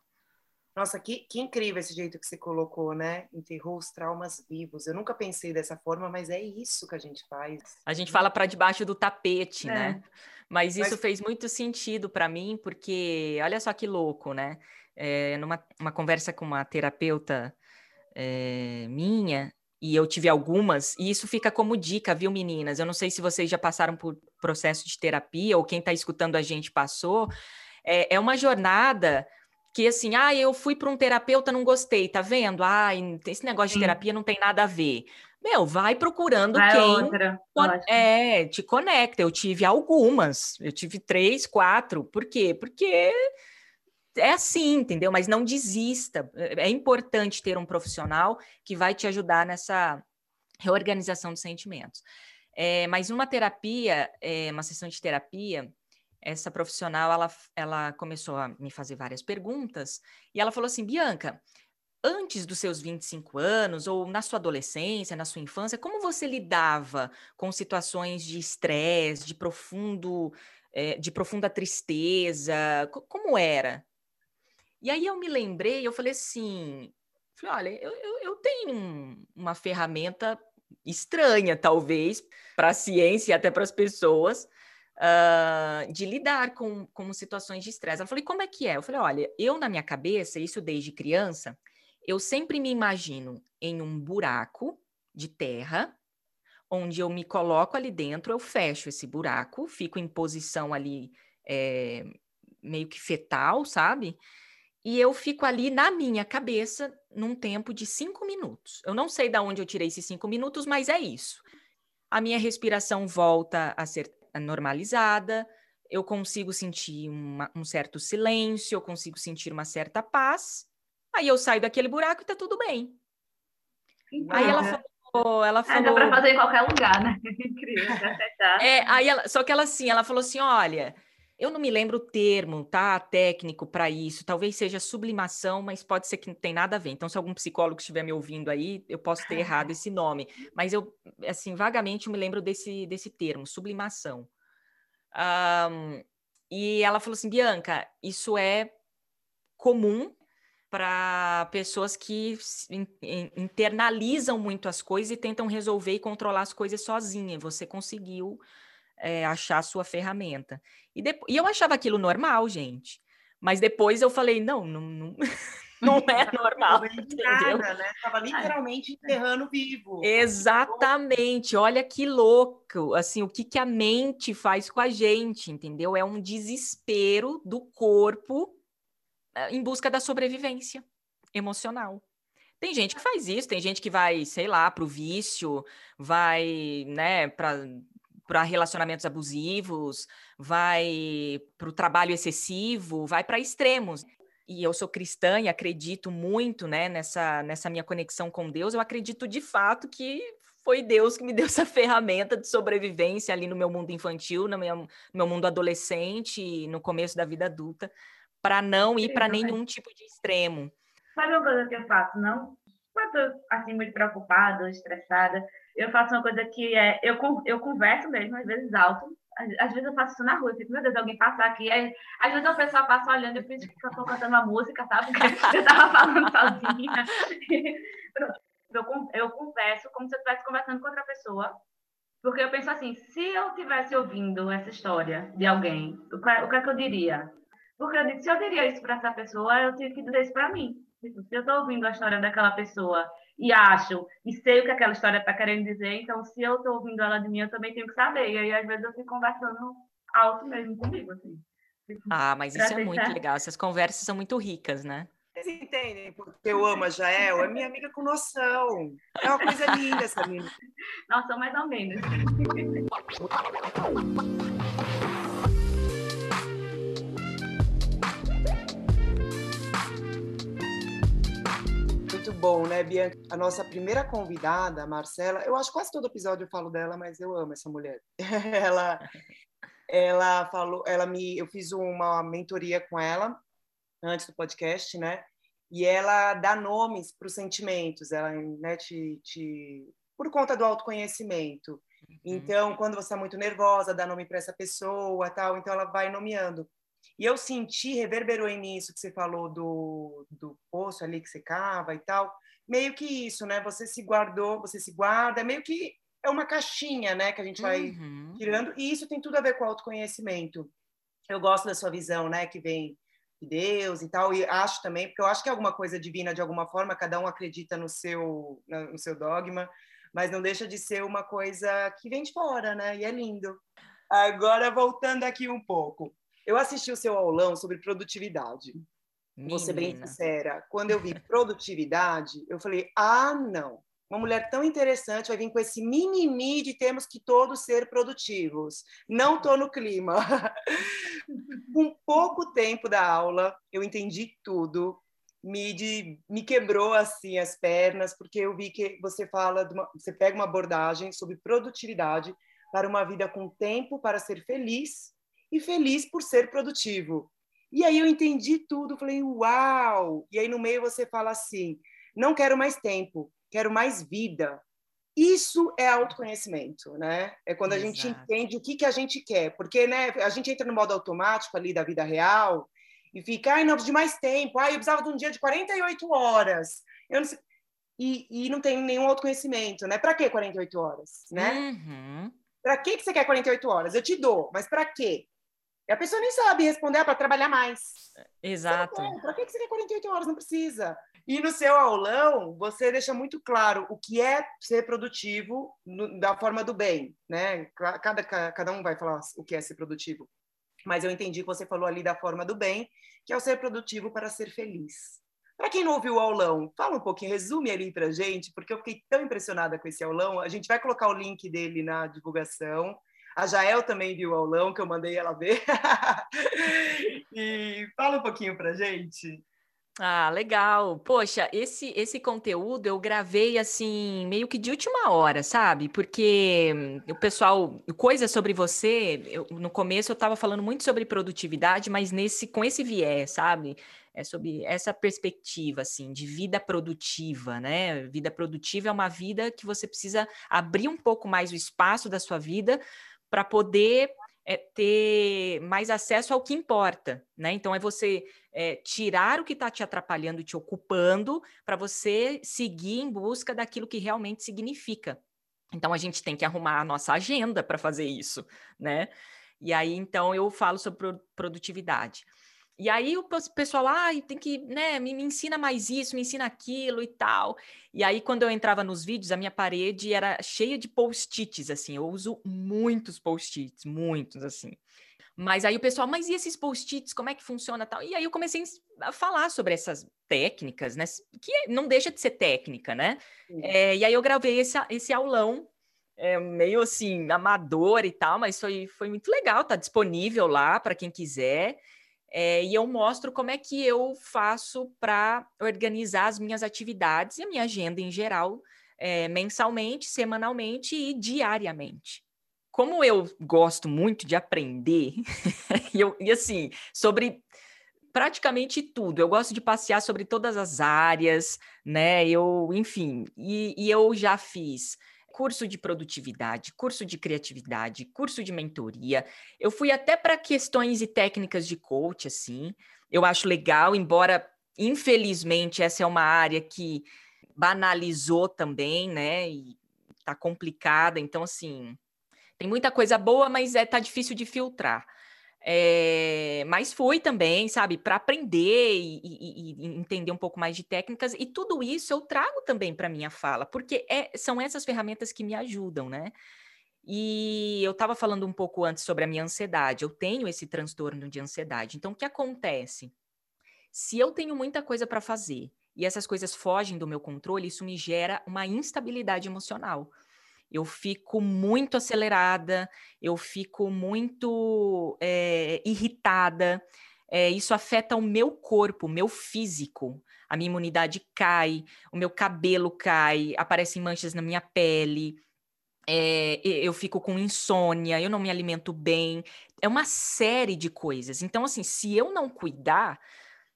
Nossa, que, que incrível esse jeito que você colocou, né? Enterrou os traumas vivos. Eu nunca pensei dessa forma, mas é isso que a gente faz. A gente fala para debaixo do tapete, é. né? Mas isso mas... fez muito sentido para mim, porque olha só que louco, né? É, numa uma conversa com uma terapeuta é, minha, e eu tive algumas, e isso fica como dica, viu, meninas? Eu não sei se vocês já passaram por processo de terapia ou quem está escutando a gente passou. É, é uma jornada que assim, ah, eu fui para um terapeuta, não gostei, tá vendo? Ah, esse negócio Sim. de terapia não tem nada a ver. Meu, vai procurando vai quem outra, é, te conecta. Eu tive algumas, eu tive três, quatro. Por quê? Porque é assim, entendeu? Mas não desista. É importante ter um profissional que vai te ajudar nessa reorganização dos sentimentos. É, mas uma terapia, é, uma sessão de terapia, essa profissional ela, ela começou a me fazer várias perguntas e ela falou assim: Bianca, antes dos seus 25 anos, ou na sua adolescência, na sua infância, como você lidava com situações de estresse, de profundo, é, de profunda tristeza? Como era? E aí eu me lembrei, eu falei assim, falei, olha, eu, eu, eu tenho uma ferramenta estranha, talvez, para a ciência e até para as pessoas, uh, de lidar com, com situações de estresse. Ela falou, e como é que é? Eu falei, olha, eu na minha cabeça, isso desde criança, eu sempre me imagino em um buraco de terra, onde eu me coloco ali dentro, eu fecho esse buraco, fico em posição ali é, meio que fetal, sabe? E eu fico ali na minha cabeça num tempo de cinco minutos. Eu não sei de onde eu tirei esses cinco minutos, mas é isso. A minha respiração volta a ser normalizada, eu consigo sentir uma, um certo silêncio, eu consigo sentir uma certa paz. Aí eu saio daquele buraco e tá tudo bem. Aí ela falou, ela falou. Ah, dá para fazer em qualquer lugar, né? Incrível, é, aí ela, só que ela assim, ela falou assim, olha, eu não me lembro o termo, tá? Técnico para isso. Talvez seja sublimação, mas pode ser que não tem nada a ver. Então, se algum psicólogo estiver me ouvindo aí, eu posso ter errado esse nome. Mas eu, assim, vagamente me lembro desse, desse termo, sublimação. Um, e ela falou assim, Bianca, isso é comum para pessoas que internalizam muito as coisas e tentam resolver e controlar as coisas sozinha. Você conseguiu é, achar a sua ferramenta. E, e eu achava aquilo normal, gente. Mas depois eu falei, não, não, não, não é normal, entendeu? Nada, né? Tava literalmente enterrando vivo. Exatamente. Olha que louco, assim, o que, que a mente faz com a gente, entendeu? É um desespero do corpo eh, em busca da sobrevivência emocional. Tem gente que faz isso, tem gente que vai, sei lá, para o vício, vai, né, para para relacionamentos abusivos, vai para o trabalho excessivo, vai para extremos. E eu sou cristã e acredito muito né, nessa, nessa minha conexão com Deus. Eu acredito de fato que foi Deus que me deu essa ferramenta de sobrevivência ali no meu mundo infantil, no meu, no meu mundo adolescente, no começo da vida adulta, para não ir para nenhum tipo de extremo. Sabe uma coisa que eu faço, não? Quando eu assim, muito preocupada, estressada, eu faço uma coisa que é, eu, eu converso mesmo, às vezes alto, às, vezes eu faço isso na rua, eu fico, meu Deus, alguém passar aqui, aí, às vezes a pessoa passa olhando, eu fingo que eu tô cantando uma música, sabe? Eu tava falando sozinha. eu, eu converso como se eu estivesse conversando com outra pessoa, porque eu penso assim, se eu estivesse ouvindo essa história de alguém, o que, o é que eu diria? Porque eu disse, se eu diria isso para essa pessoa, eu tive que dizer isso para mim. Tipo, se eu estou ouvindo a história daquela pessoa e acho e sei o que aquela história está querendo dizer, então se eu estou ouvindo ela de mim, eu também tenho que saber. E aí, às vezes, eu fico conversando alto mesmo comigo, assim. Ah, mas isso é muito legal. Essas conversas são muito ricas, né? Vocês entendem porque eu amo a Jael? É minha amiga com noção. É uma coisa linda essa menina. Nossa, mais ou menos. muito bom, né, Bianca? A nossa primeira convidada, a Marcela, eu acho que quase todo episódio eu falo dela, mas eu amo essa mulher. ela, ela falou, ela me, eu fiz uma mentoria com ela antes do podcast, né? E ela dá nomes para os sentimentos, ela, né, te, te, por conta do autoconhecimento. Uhum. Então, quando você está muito nervosa, dá nome para essa pessoa, tal. Então, ela vai nomeando. E eu senti, reverberou em mim isso que você falou do, do poço ali que você cava e tal. Meio que isso, né? Você se guardou, você se guarda, meio que é uma caixinha, né? Que a gente vai uhum. tirando. E isso tem tudo a ver com autoconhecimento. Eu gosto da sua visão, né? Que vem de Deus e tal. E acho também, porque eu acho que é alguma coisa divina de alguma forma, cada um acredita no seu, no seu dogma, mas não deixa de ser uma coisa que vem de fora, né? E é lindo. Agora, voltando aqui um pouco. Eu assisti o seu aulão sobre produtividade. Vou ser bem sincera. Quando eu vi produtividade, eu falei: ah, não. Uma mulher tão interessante vai vir com esse mimimi de temos que todos ser produtivos. Não estou no clima. com pouco tempo da aula, eu entendi tudo. Me, de, me quebrou assim as pernas, porque eu vi que você fala, uma, você pega uma abordagem sobre produtividade para uma vida com tempo para ser feliz e feliz por ser produtivo. E aí eu entendi tudo, falei, uau! E aí no meio você fala assim: não quero mais tempo, quero mais vida. Isso é autoconhecimento, né? É quando a Exato. gente entende o que, que a gente quer. Porque né, a gente entra no modo automático ali da vida real e fica, ai, não, preciso de mais tempo. Ai, eu precisava de um dia de 48 horas. Eu não sei... e, e não tem nenhum autoconhecimento, né? Para que 48 horas, né? Uhum. Para que, que você quer 48 horas? Eu te dou, mas para quê? E a pessoa nem sabe responder ah, para trabalhar mais. Exato. Para que, que você quer 48 horas? Não precisa. E no seu aulão, você deixa muito claro o que é ser produtivo no, da forma do bem, né? Cada, cada um vai falar o que é ser produtivo. Mas eu entendi que você falou ali da forma do bem, que é o ser produtivo para ser feliz. Para quem não ouviu o aulão, fala um pouquinho, resume ali para gente, porque eu fiquei tão impressionada com esse aulão. A gente vai colocar o link dele na divulgação. A Jael também viu o aulão, que eu mandei ela ver. e fala um pouquinho para gente. Ah, legal. Poxa, esse esse conteúdo eu gravei assim, meio que de última hora, sabe? Porque hum, o pessoal, coisa sobre você, eu, no começo eu estava falando muito sobre produtividade, mas nesse com esse viés, sabe? É sobre essa perspectiva assim de vida produtiva, né? Vida produtiva é uma vida que você precisa abrir um pouco mais o espaço da sua vida para poder é, ter mais acesso ao que importa, né? Então é você é, tirar o que está te atrapalhando, te ocupando, para você seguir em busca daquilo que realmente significa. Então a gente tem que arrumar a nossa agenda para fazer isso, né? E aí então eu falo sobre produtividade. E aí o pessoal, ah, tem que, né, me, me, ensina mais isso, me ensina aquilo e tal. E aí quando eu entrava nos vídeos, a minha parede era cheia de post-its, assim, eu uso muitos post-its, muitos, assim. Mas aí o pessoal, mas e esses post-its, como é que funciona tal? E aí eu comecei a falar sobre essas técnicas, né, que não deixa de ser técnica, né? É, e aí eu gravei esse, esse aulão é, meio assim, amador e tal, mas foi, foi muito legal, tá disponível lá para quem quiser. É, e eu mostro como é que eu faço para organizar as minhas atividades e a minha agenda em geral, é, mensalmente, semanalmente e diariamente. Como eu gosto muito de aprender, e, eu, e assim, sobre praticamente tudo. Eu gosto de passear sobre todas as áreas, né? Eu, enfim, e, e eu já fiz curso de produtividade, curso de criatividade, curso de mentoria. Eu fui até para questões e técnicas de coach, assim. Eu acho legal, embora infelizmente essa é uma área que banalizou também, né? E tá complicada. Então, assim, tem muita coisa boa, mas é tá difícil de filtrar. É, mas fui também, sabe, para aprender e, e, e, entender um pouco mais de técnicas, e tudo isso eu trago também para minha fala, porque é, são essas ferramentas que me ajudam, né? E eu estava falando um pouco antes sobre a minha ansiedade, eu tenho esse transtorno de ansiedade. Então, o que acontece? Se eu tenho muita coisa para fazer e essas coisas fogem do meu controle, isso me gera uma instabilidade emocional eu fico muito acelerada, eu fico muito é, irritada. É, isso afeta o meu corpo, o meu físico. A minha imunidade cai, o meu cabelo cai, aparecem manchas na minha pele. É, eu fico com insônia, eu não me alimento bem. É uma série de coisas. Então, assim, se eu não cuidar,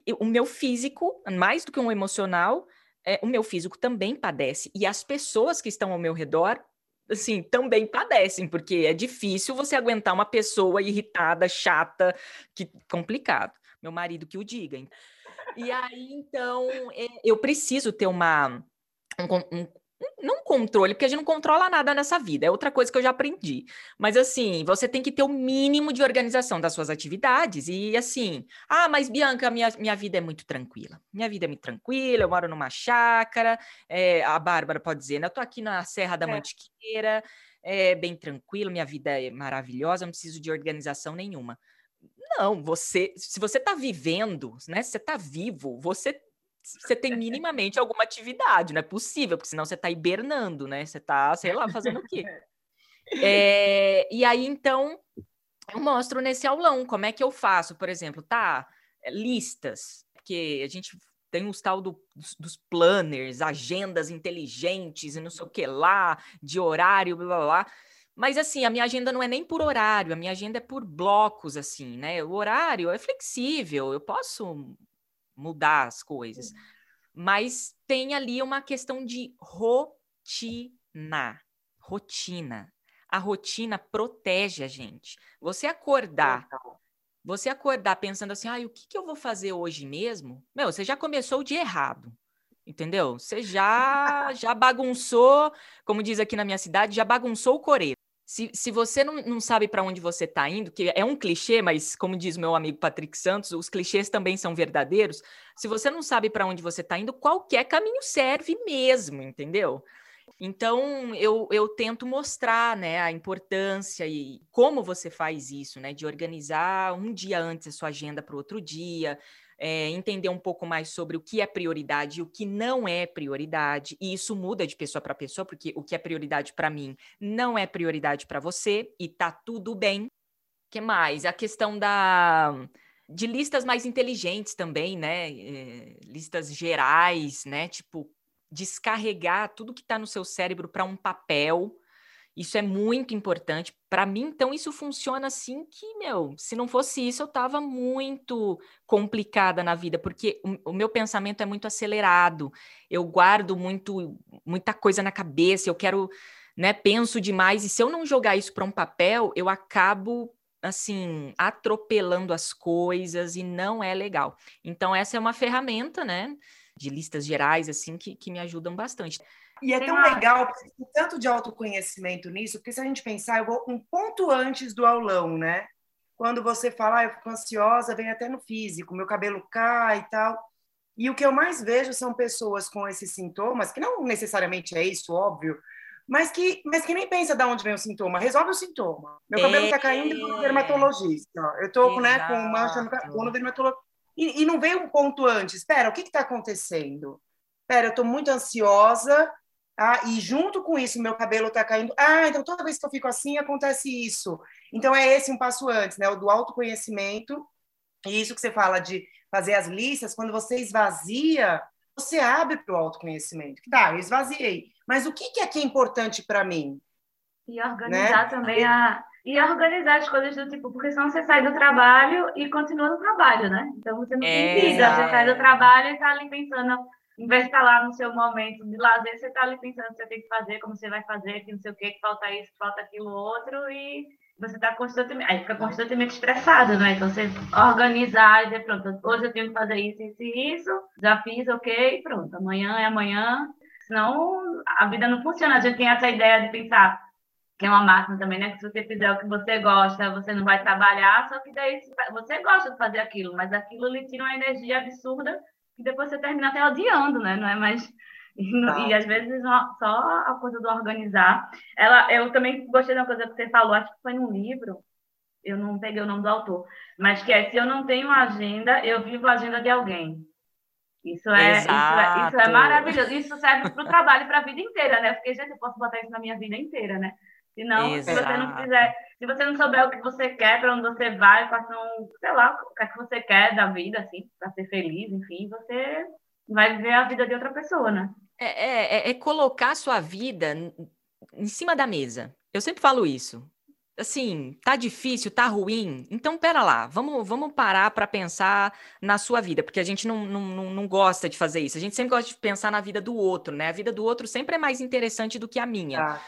eu, o meu físico, mais do que um emocional, é, o meu físico também padece. E as pessoas que estão ao meu redor assim, também padecem, porque é difícil você aguentar uma pessoa irritada, chata, que complicado. Meu marido que o diga. E aí, então, é, eu preciso ter uma um, não controle, porque a gente não controla nada nessa vida, é outra coisa que eu já aprendi. Mas assim, você tem que ter o mínimo de organização das suas atividades. E assim, ah, mas Bianca, minha, minha vida é muito tranquila. Minha vida é muito tranquila, eu moro numa chácara, é, a Bárbara pode dizer, né? Eu tô aqui na Serra da é. Mantiqueira, é bem tranquilo, minha vida é maravilhosa, não preciso de organização nenhuma. Não, você, se você está vivendo, né? Se você está vivo, você você tem minimamente alguma atividade, não é possível, porque senão você está hibernando, né? Você está, sei lá, fazendo o quê? É, e aí, então, eu mostro nesse aulão como é que eu faço, por exemplo, tá? Listas, porque a gente tem os tal do, dos, dos, planners, agendas inteligentes e não sei o que lá, de horário, blá blá blá. Mas assim, a minha agenda não é nem por horário, a minha agenda é por blocos, assim, né? O horário é flexível, eu posso mudar as coisas. Mas tem ali uma questão de rotina. Rotina. A rotina protege a gente. Você acordar, você acordar pensando assim, ah, o que, que eu vou fazer hoje mesmo? Meu, você já começou o dia errado. Entendeu? Você já já bagunçou, como diz aqui na minha cidade, já bagunçou o coreto. Se, se você não, não sabe para onde você está indo, que é um clichê, mas como diz meu amigo Patrick Santos, os clichês também são verdadeiros. Se você não sabe para onde você está indo, qualquer caminho serve mesmo, entendeu? Então eu, eu tento mostrar né, a importância e como você faz isso, né? De organizar um dia antes a sua agenda para o outro dia, é, entender um pouco mais sobre o que é prioridade e o que não é prioridade. E isso muda de pessoa para pessoa, porque o que é prioridade para mim não é prioridade para você, e tá tudo bem. que mais? A questão da de listas mais inteligentes também, né? É, listas gerais, né? Tipo, descarregar tudo que está no seu cérebro para um papel isso é muito importante. Para mim, então, isso funciona assim que, meu, se não fosse isso, eu estava muito complicada na vida, porque o, o, meu pensamento é muito acelerado. Eu guardo muito, muita coisa na cabeça, eu quero, né, penso demais, e se eu não jogar isso para um papel, eu acabo assim, atropelando as coisas e não é legal. Então, essa é uma ferramenta, né, de listas gerais, assim, que, que me ajudam bastante. E é tão legal, porque tem tanto de autoconhecimento nisso, porque se a gente pensar, eu vou um ponto antes do aulão, né? Quando você fala, ah, eu fico ansiosa, vem até no físico, meu cabelo cai e tal. E o que eu mais vejo são pessoas com esses sintomas, que não necessariamente é isso, óbvio, mas que, mas que nem pensa de onde vem o sintoma, resolve o sintoma. Meu cabelo está caindo, eu vou no dermatologista. Eu estou né, com mancha no cabelo, no dermatologista. E, e não veio um ponto antes. Espera, o que está acontecendo? Espera, eu estou muito ansiosa, ah, e junto com isso, meu cabelo está caindo. Ah, então toda vez que eu fico assim, acontece isso. Então é esse um passo antes, né? O do autoconhecimento. E isso que você fala de fazer as listas, quando você esvazia, você abre para o autoconhecimento. Tá, eu esvaziei. Mas o que, que é que é importante para mim? E organizar né? também a. E organizar as coisas do tipo, porque senão você sai do trabalho e continua no trabalho, né? Então você não tem vida, você sai do trabalho e está ali pensando em vez de estar lá no seu momento de lazer, você está ali pensando que você tem que fazer, como você vai fazer, que não sei o que, que falta isso, que falta aquilo outro, e você está constantemente, aí fica constantemente estressado, né? Então você organizar e dizer, pronto, hoje eu tenho que fazer isso, isso e isso, já fiz, ok, pronto, amanhã é amanhã. Senão a vida não funciona. A gente tem essa ideia de pensar, que é uma máxima também, né? Que se você fizer o que você gosta, você não vai trabalhar, só que daí você gosta de fazer aquilo, mas aquilo lhe tira uma energia absurda e depois você termina até odiando, né? Não é mais. E, ah. e às vezes só a coisa do organizar. Ela, eu também gostei da coisa que você falou, acho que foi num livro, eu não peguei o nome do autor, mas que é se eu não tenho agenda, eu vivo a agenda de alguém. Isso é, isso é, isso é, maravilhoso. Isso serve para o trabalho para a vida inteira, né? Porque, gente, eu posso botar isso na minha vida inteira, né? Se não, se você não fizer, se você não souber o que você quer, para onde você vai, quais são, sei lá, o que é que você quer da vida, assim, para ser feliz, enfim, você vai viver a vida de outra pessoa, né? É, é, é, é colocar a sua vida em cima da mesa. Eu sempre falo isso. Assim, tá difícil, tá ruim. Então, pera lá, vamos, vamos parar para pensar na sua vida, porque a gente não, não, não gosta de fazer isso. A gente sempre gosta de pensar na vida do outro, né? A vida do outro sempre é mais interessante do que a minha. Ah.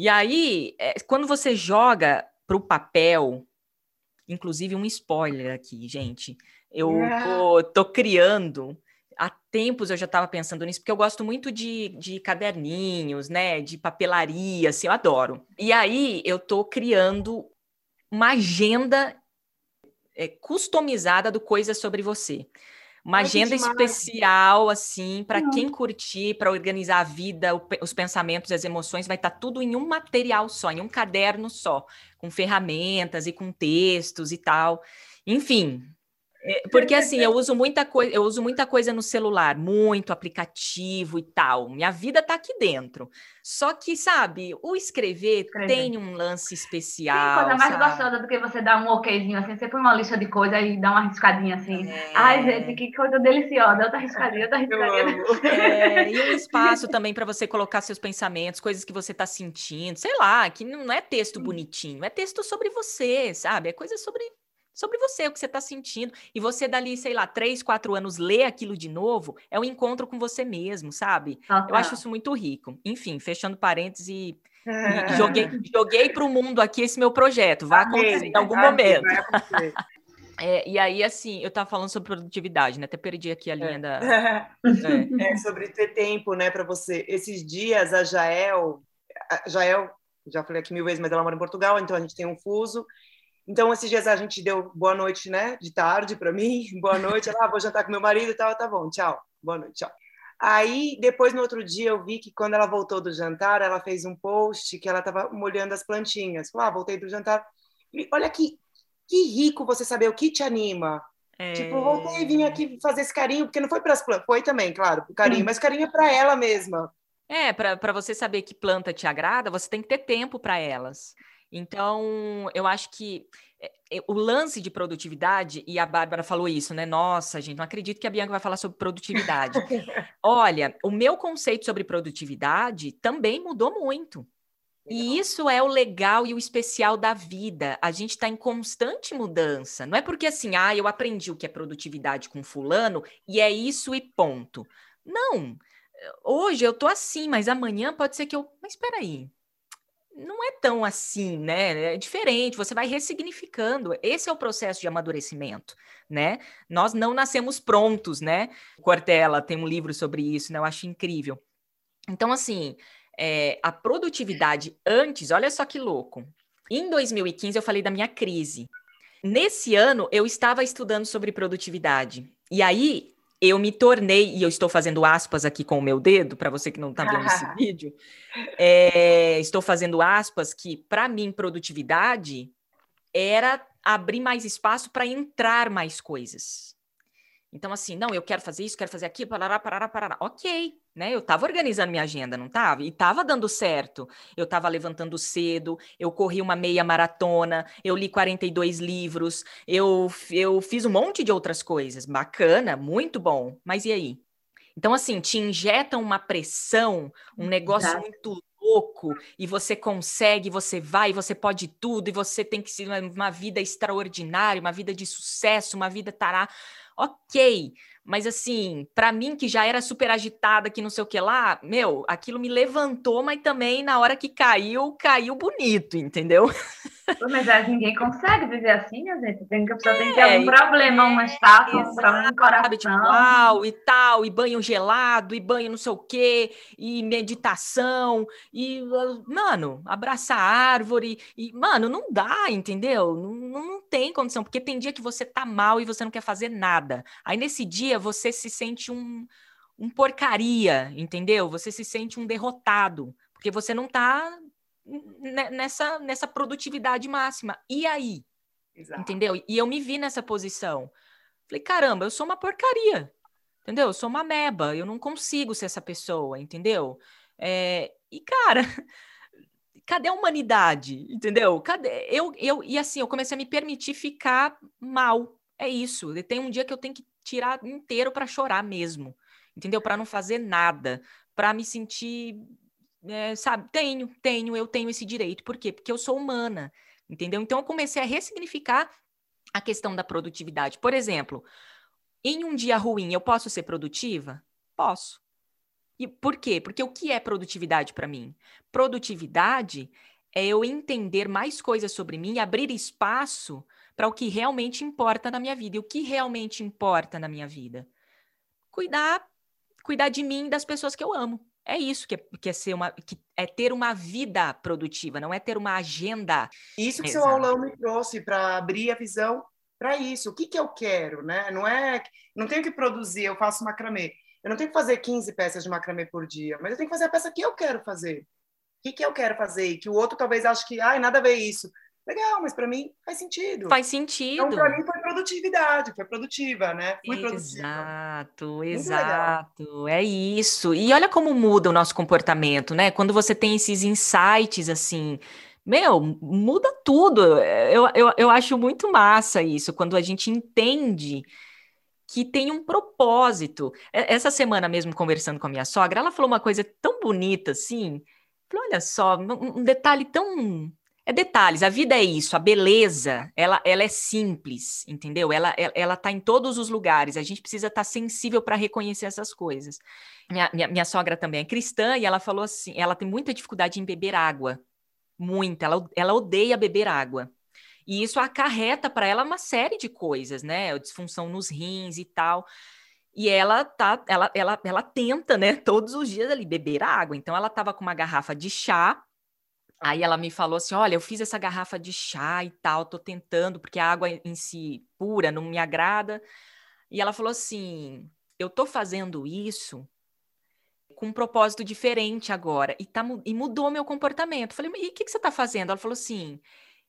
E aí, é, quando você joga para o papel, inclusive um spoiler aqui, gente, eu tô, tô criando há tempos eu já estava pensando nisso, porque eu gosto muito de, de caderninhos, né? De papelaria, assim, eu adoro. E aí eu tô criando uma agenda é, customizada do Coisas Sobre Você. Uma Ai, agenda especial, assim, para quem curtir, para organizar a vida, o, os pensamentos, as emoções, vai estar tá tudo em um material só, em um caderno só, com ferramentas e com textos e tal. Enfim, porque assim, eu uso muita coisa, eu uso muita coisa no celular, muito aplicativo e tal. Minha vida tá aqui dentro. Só que, sabe, o escrever, escrever. tem um lance especial. Tem coisa mais sabe? gostosa do que você dar um okzinho assim, você põe uma lista de coisas e dá uma riscadinha assim. É... Ai, gente, que coisa deliciosa. Outra riscadinha, outra riscadinha. É, e um espaço também para você colocar seus pensamentos, coisas que você tá sentindo, sei lá, que não é texto bonitinho, é texto sobre você, sabe? É coisa sobre sobre você, o que você está sentindo. E você, dali, sei lá, três, quatro anos, ler aquilo de novo, é um encontro com você mesmo, sabe? Eu acho isso muito rico. Enfim, fechando parênteses e, e joguei, joguei para o mundo aqui esse meu projeto. Vai acontecer em algum momento. É, e aí, assim, eu estava falando sobre produtividade, né? Até perdi aqui a linha é. da. É. é. sobre ter tempo, né, para você. Esses dias, a Jael, a Jael, já falei aqui mil vezes, mas ela mora em Portugal, então a gente tem um fuso. Então, esses dias a gente deu boa noite, né, de tarde para mim, boa noite. Ela, ah, vou jantar com meu marido e tal, tá bom, tchau, boa noite, tchau. Aí, depois, no outro dia, eu vi que quando ela voltou do jantar, ela fez um post que ela estava molhando as plantinhas. Falou, ah, voltei do jantar. E, olha que, que rico você saber o que te anima. É... Tipo, voltei e vim aqui fazer esse carinho, porque não foi para as plantas, foi também, claro, o carinho, hum. mas carinho é para ela mesma. É, para você saber que planta te agrada, você tem que ter tempo para elas. Então, eu acho que é, é, o lance de produtividade, e a Bárbara falou isso, né? Nossa, gente, não acredito que a Bianca vai falar sobre produtividade. Olha, o meu conceito sobre produtividade também mudou muito. E isso é o legal e o especial da vida. A gente está em constante mudança. Não é porque assim, ah, eu aprendi o que é produtividade com fulano e é isso e ponto. Não. Hoje eu tô assim, mas amanhã pode ser que eu. Mas espera aí. Não é tão assim, né? É diferente, você vai ressignificando. Esse é o processo de amadurecimento, né? Nós não nascemos prontos, né? Cortella tem um livro sobre isso, né? Eu acho incrível. Então, assim, é, a produtividade antes, olha só que louco. Em 2015, eu falei da minha crise. Nesse ano, eu estava estudando sobre produtividade. E aí, eu me tornei, e eu estou fazendo aspas aqui com o meu dedo, para você que não está vendo esse vídeo, é, estou fazendo aspas que, para mim, produtividade era abrir mais espaço para entrar mais coisas. Então, assim, não, eu quero fazer isso, quero fazer aquilo, parará, parará, parará. Ok, né? Eu estava organizando minha agenda, não estava? E estava dando certo. Eu estava levantando cedo, eu corri uma meia maratona, eu li 42 livros, eu, eu fiz um monte de outras coisas. Bacana, muito bom. Mas e aí? Então, assim, te injeta uma pressão, um negócio Exato. muito louco, e você consegue, você vai, você pode tudo, e você tem que ser uma vida extraordinária, uma vida de sucesso, uma vida tará ok. Mas assim, para mim que já era super agitada, que não sei o que lá, meu, aquilo me levantou, mas também na hora que caiu, caiu bonito, entendeu? Mas é, ninguém consegue viver assim, né, gente? Tem que, a pessoa é, tem que ter algum problema, uma estátua, um problema no coração. Tipo, uau, e tal, e banho gelado, e banho não sei o quê, e meditação, e, mano, abraçar a árvore, e, mano, não dá, entendeu? Não, não tem condição, porque tem dia que você tá mal e você não quer fazer nada. Aí nesse dia você se sente um, um porcaria, entendeu? Você se sente um derrotado, porque você não tá nessa, nessa produtividade máxima. E aí? Exato. Entendeu? E eu me vi nessa posição. Falei, caramba, eu sou uma porcaria. Entendeu? Eu sou uma meba, eu não consigo ser essa pessoa, entendeu? É, e, cara, cadê a humanidade? Entendeu? Cadê? Eu, eu, e assim, eu comecei a me permitir ficar mal. É isso. Tem um dia que eu tenho que tirar inteiro para chorar mesmo. Entendeu? Para não fazer nada, para me sentir é, sabe, tenho, tenho, eu tenho esse direito. Por quê? Porque eu sou humana, entendeu? Então eu comecei a ressignificar a questão da produtividade. Por exemplo, em um dia ruim, eu posso ser produtiva? Posso. E por quê? Porque o que é produtividade para mim? Produtividade é eu entender mais coisas sobre mim, abrir espaço para o que realmente importa na minha vida. E o que realmente importa na minha vida? Cuidar, cuidar de mim e das pessoas que eu amo. É isso que é, que é ser uma que é ter uma vida produtiva, não é ter uma agenda. Isso que Exato. seu aulão me trouxe para abrir a visão para isso. O que, que eu quero, né? Não é, não tenho que produzir, eu faço macramê. Eu não tenho que fazer 15 peças de macramê por dia, mas eu tenho que fazer a peça que eu quero fazer. O que, que eu quero fazer? E que o outro talvez ache que, ai, nada a ver isso. Legal, mas para mim faz sentido. Faz sentido. Então, para mim foi produtividade, foi produtiva, né? Fui exato, exato. É isso. E olha como muda o nosso comportamento, né? Quando você tem esses insights assim. Meu, muda tudo. Eu, eu, eu acho muito massa isso, quando a gente entende que tem um propósito. Essa semana mesmo, conversando com a minha sogra, ela falou uma coisa tão bonita assim. Falei, olha só, um detalhe tão é detalhes, a vida é isso, a beleza, ela, ela é simples, entendeu? Ela, ela, ela tá em todos os lugares, a gente precisa estar tá sensível para reconhecer essas coisas. Minha, minha, minha, sogra também é cristã e ela falou assim, ela tem muita dificuldade em beber água, muita, ela, ela odeia beber água. E isso acarreta para ela uma série de coisas, né? Disfunção nos rins e tal. E ela tá, ela, ela, ela tenta, né, todos os dias ali beber água. Então ela tava com uma garrafa de chá. Aí ela me falou assim: "Olha, eu fiz essa garrafa de chá e tal, tô tentando porque a água em si pura não me agrada". E ela falou assim: "Eu tô fazendo isso com um propósito diferente agora e, tá, e mudou meu comportamento. Falei, e o que, que você está fazendo? Ela falou assim: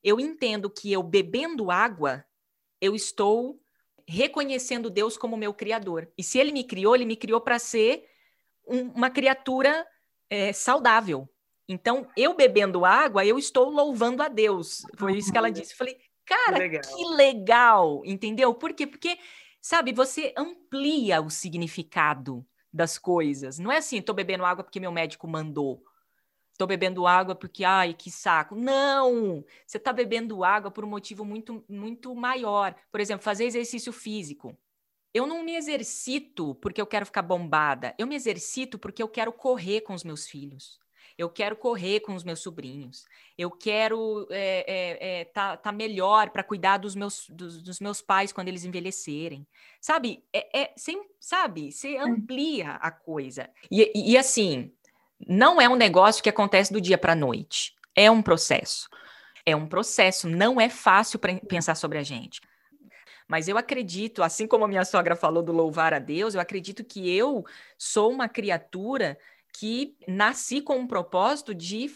eu entendo que eu bebendo água, eu estou reconhecendo Deus como meu criador. E se ele me criou, ele me criou para ser um, uma criatura é, saudável. Então, eu bebendo água, eu estou louvando a Deus. Foi isso que ela disse. falei, cara, que legal. que legal, entendeu? Por quê? Porque, sabe, você amplia o significado das coisas. Não é assim, estou bebendo água porque meu médico mandou. Estou bebendo água porque, ai, que saco. Não! Você está bebendo água por um motivo muito, muito maior. Por exemplo, fazer exercício físico. Eu não me exercito porque eu quero ficar bombada. Eu me exercito porque eu quero correr com os meus filhos eu quero correr com os meus sobrinhos, eu quero estar é, é, é, tá, tá melhor para cuidar dos meus, dos, dos, meus pais quando eles envelhecerem. Sabe? É, é sem, sabe? Você amplia a coisa. E, e, e assim, não é um negócio que acontece do dia para a noite. É um processo. É um processo. Não é fácil para pensar sobre a gente. Mas eu acredito, assim como a minha sogra falou do louvar a Deus, eu acredito que eu sou uma criatura que nasci com um propósito de,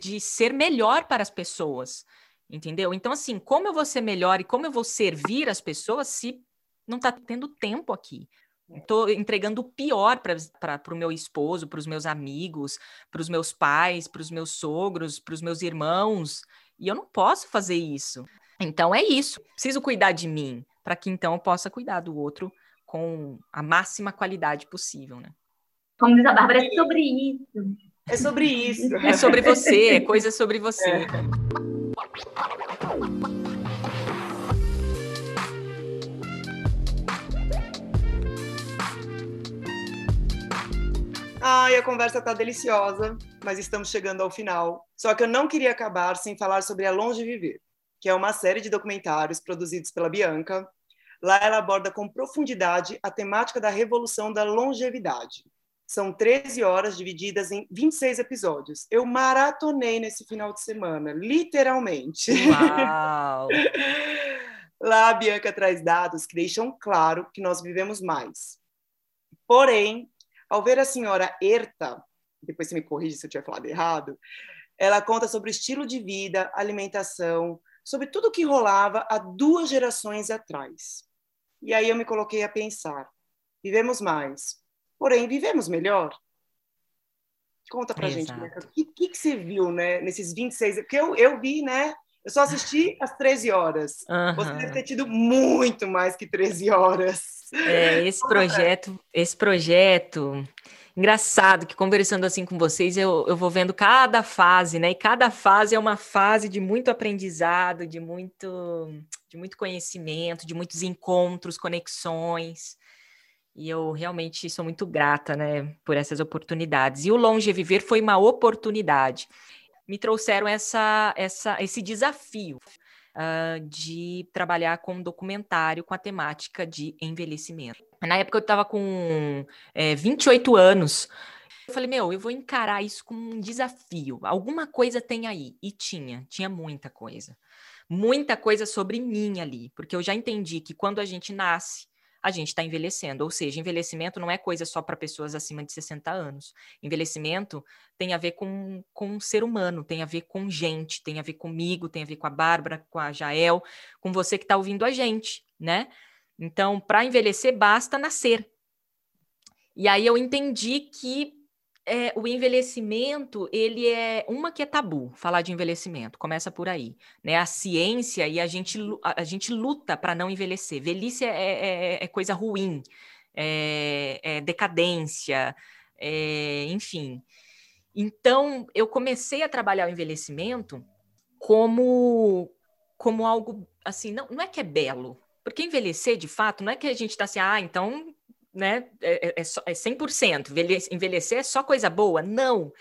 de ser melhor para as pessoas, entendeu? Então, assim, como eu vou ser melhor e como eu vou servir as pessoas se não está tendo tempo aqui? Estou entregando o pior para o meu esposo, para os meus amigos, para os meus pais, para os meus sogros, para os meus irmãos, e eu não posso fazer isso. Então é isso. Preciso cuidar de mim para que então eu possa cuidar do outro com a máxima qualidade possível, né? Como diz a Bárbara, é sobre isso. É sobre isso. É sobre você, é coisa sobre você. É. Ai, a conversa tá deliciosa, mas estamos chegando ao final. Só que eu não queria acabar sem falar sobre A Longe Viver, que é uma série de documentários produzidos pela Bianca. Lá ela aborda com profundidade a temática da revolução da longevidade são 13 horas divididas em 26 episódios. Eu maratonei nesse final de semana, literalmente. Uau! Lá a Bianca traz dados que deixam claro que nós vivemos mais. Porém, ao ver a senhora Erta, depois você me corrige se eu tiver falado errado, ela conta sobre o estilo de vida, alimentação, sobre tudo o que rolava há duas gerações atrás. E aí eu me coloquei a pensar: vivemos mais, porém vivemos melhor. Conta pra Exato. gente, o que, que, que, você viu, né, nesses 26, porque eu, eu vi, né, eu só assisti às 13 horas. Uhum. Você deve ter tido muito mais que 13 horas. É, esse projeto, esse projeto, engraçado que conversando assim com vocês, eu, eu vou vendo cada fase, né? E cada fase é uma fase de muito aprendizado, de muito, de muito conhecimento, de muitos encontros, conexões. E eu realmente sou muito grata, né, por essas oportunidades. E o Longe Viver foi uma oportunidade. Me trouxeram essa, essa, esse desafio uh, de trabalhar com um documentário com a temática de envelhecimento. Na época eu estava com é, 28 anos. Eu falei, meu, eu vou encarar isso como um desafio. Alguma coisa tem aí. E tinha, tinha muita coisa. Muita coisa sobre mim ali. Porque eu já entendi que quando a gente nasce, a gente está envelhecendo. Ou seja, envelhecimento não é coisa só para pessoas acima de 60 anos. Envelhecimento tem a ver com, com um ser humano, tem a ver com gente, tem a ver comigo, tem a ver com a Bárbara, com a Jael, com você que está ouvindo a gente, né? Então, para envelhecer, basta nascer. E aí eu entendi que é, o envelhecimento, ele é uma que é tabu, falar de envelhecimento, começa por aí, né? A ciência e a gente, a, gente luta para não envelhecer. Velhice é, é, é, é coisa ruim, é, é decadência, é, enfim. Então, eu comecei a trabalhar o envelhecimento como, como algo assim, não, não é que é belo, porque envelhecer, de fato, não é que a gente está assim, ah, então né, é, é, é 100%, é envelhecer é só coisa boa? Não.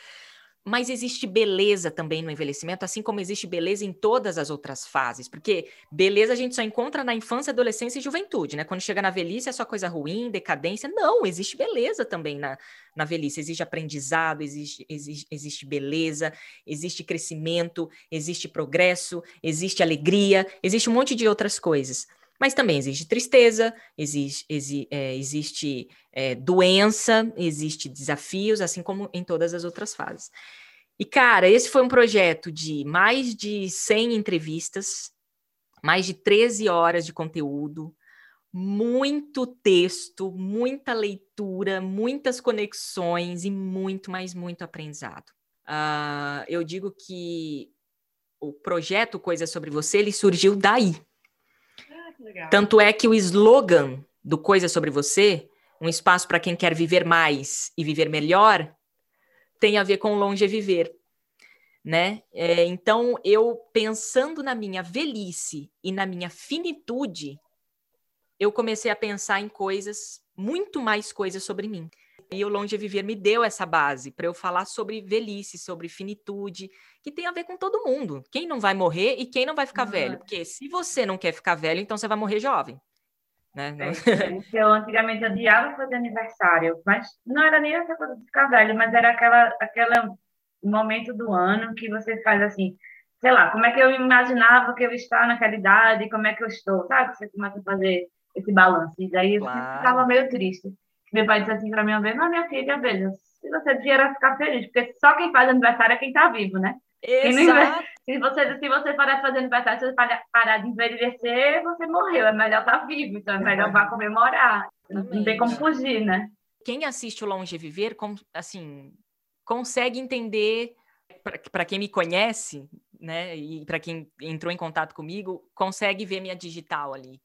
mas existe beleza também no envelhecimento, assim como existe beleza em todas as outras fases, porque beleza a gente só encontra na infância, adolescência e juventude, né? Quando chega na velhice é só coisa ruim, decadência. Não, existe beleza também na, na velhice, existe aprendizado, existe, existe, existe beleza, existe crescimento, existe progresso, existe alegria, existe um monte de outras coisas. Mas também existe tristeza, existe, exi, é, existe é, doença, existe desafios, assim como em todas as outras fases. E, cara, esse foi um projeto de mais de 100 entrevistas, mais de 13 horas de conteúdo, muito texto, muita leitura, muitas conexões e muito, mais muito aprendizado. Uh, eu digo que o projeto Coisa Sobre Você, ele surgiu daí, tanto é que o slogan do Coisa Sobre Você, um espaço para quem quer viver mais e viver melhor, tem a ver com longe viver. Né? É, então, eu pensando na minha velhice e na minha finitude, eu comecei a pensar em coisas, muito mais coisas sobre mim. E o Longe Viver me deu essa base para eu falar sobre velhice, sobre finitude, que tem a ver com todo mundo. Quem não vai morrer e quem não vai ficar uhum. velho. Porque se você não quer ficar velho, então você vai morrer jovem. Né? É, eu antigamente odiava fazer aniversário, mas não era nem essa coisa de ficar velho, mas era aquela, aquela momento do ano que você faz assim, sei lá, como é que eu imaginava que eu estava naquela idade, como é que eu estou, sabe? Você começa a fazer esse balanço. E daí claro. eu ficava meio triste. Meu pai disse assim para mim uma vez, mas minha filha, veja, se você devia ficar feliz, porque só quem faz aniversário é quem está vivo, né? Exato. Se você, se você parar de fazer aniversário, se você parar de envelhecer, você morreu. É melhor estar tá vivo, então é melhor vá comemorar. Não tem como fugir, né? Quem assiste o Longe Viver, assim, consegue entender, para quem me conhece, né, e para quem entrou em contato comigo, consegue ver minha digital ali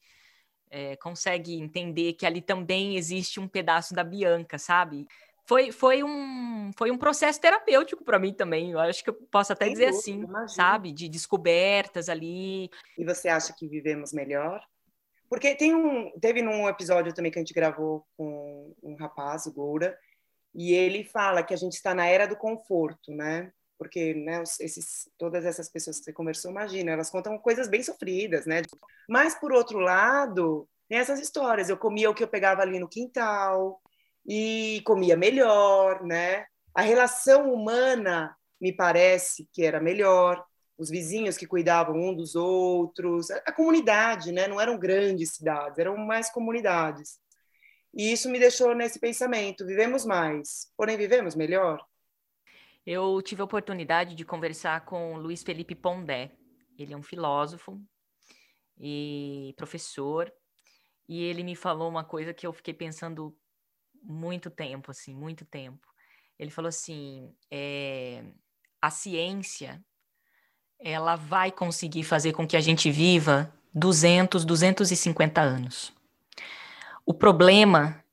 é, consegue entender que ali também existe um pedaço da Bianca, sabe? Foi, foi, um, foi um processo terapêutico para mim também. Eu acho que eu posso até Sem dizer dúvida, assim, imagina. sabe? De descobertas ali. E você acha que vivemos melhor? Porque tem um, teve num episódio também que a gente gravou com um rapaz, o Goura, e ele fala que a gente está na era do conforto, né? Porque né, esses, todas essas pessoas que você conversou, imagina, elas contam coisas bem sofridas, né? Mas, por outro lado, tem essas histórias. Eu comia o que eu pegava ali no quintal e comia melhor, né? A relação humana me parece que era melhor. Os vizinhos que cuidavam um dos outros, a comunidade, né? Não eram grandes cidades, eram mais comunidades. E isso me deixou nesse pensamento: vivemos mais, porém vivemos melhor. Eu tive a oportunidade de conversar com Luiz Felipe Pondé. Ele é um filósofo e professor, e ele me falou uma coisa que eu fiquei pensando muito tempo, assim, muito tempo. Ele falou assim: é, a ciência ela vai conseguir fazer com que a gente viva 200, 250 anos. O problema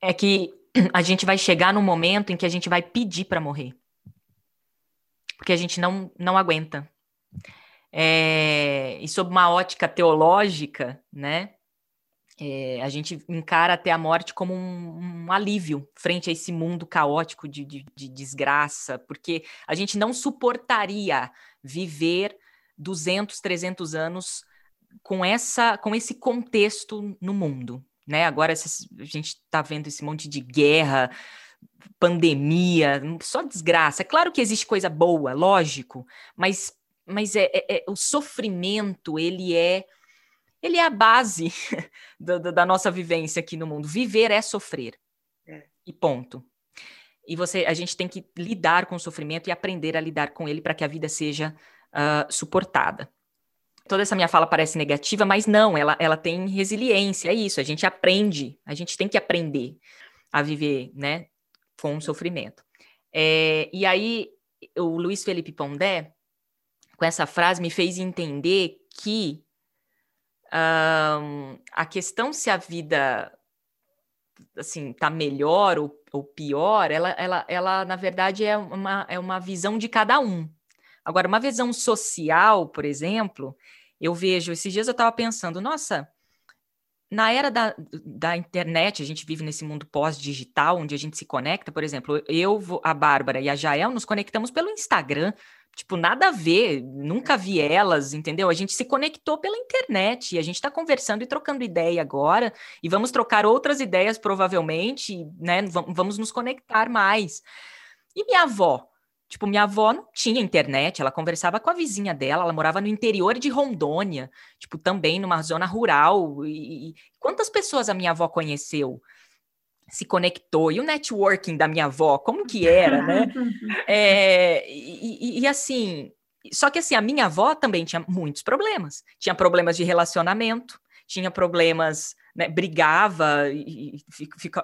é que a gente vai chegar no momento em que a gente vai pedir para morrer porque a gente não, não aguenta. É, e sob uma ótica teológica, né, é, a gente encara até a morte como um, um alívio frente a esse mundo caótico de, de, de, desgraça, porque a gente não suportaria viver 200, 300 anos com essa com esse contexto no mundo, né? Agora a gente está vendo esse monte de guerra, pandemia, só desgraça. É claro que existe coisa boa, lógico, mas, mas é, é, é o sofrimento, ele é ele é a base do, da nossa vivência aqui no mundo. Viver é sofrer. É. E ponto. E você, a gente tem que lidar com o sofrimento e aprender a lidar com ele para que a vida seja uh, suportada. Toda essa minha fala parece negativa, mas não, ela, ela tem resiliência, é isso, a gente aprende, a gente tem que aprender a viver, né, com o sofrimento. É, e aí, o Luiz Felipe Pondé, com essa frase, me fez entender que um, a questão se a vida assim tá melhor ou, ou pior, ela, ela, ela na verdade é uma, é uma visão de cada um. Agora, uma visão social, por exemplo, eu vejo, esses dias eu estava pensando, nossa, na era da, da internet, a gente vive nesse mundo pós-digital, onde a gente se conecta, por exemplo, eu, a Bárbara e a Jael nos conectamos pelo Instagram. Tipo, nada a ver, nunca vi elas, entendeu? A gente se conectou pela internet e a gente está conversando e trocando ideia agora, e vamos trocar outras ideias, provavelmente, né? Vamos nos conectar mais. E minha avó? Tipo, minha avó não tinha internet, ela conversava com a vizinha dela, ela morava no interior de Rondônia, tipo, também numa zona rural. E, e quantas pessoas a minha avó conheceu? Se conectou, e o networking da minha avó, como que era, né? é, e, e, e assim, só que assim, a minha avó também tinha muitos problemas. Tinha problemas de relacionamento, tinha problemas né, brigava e,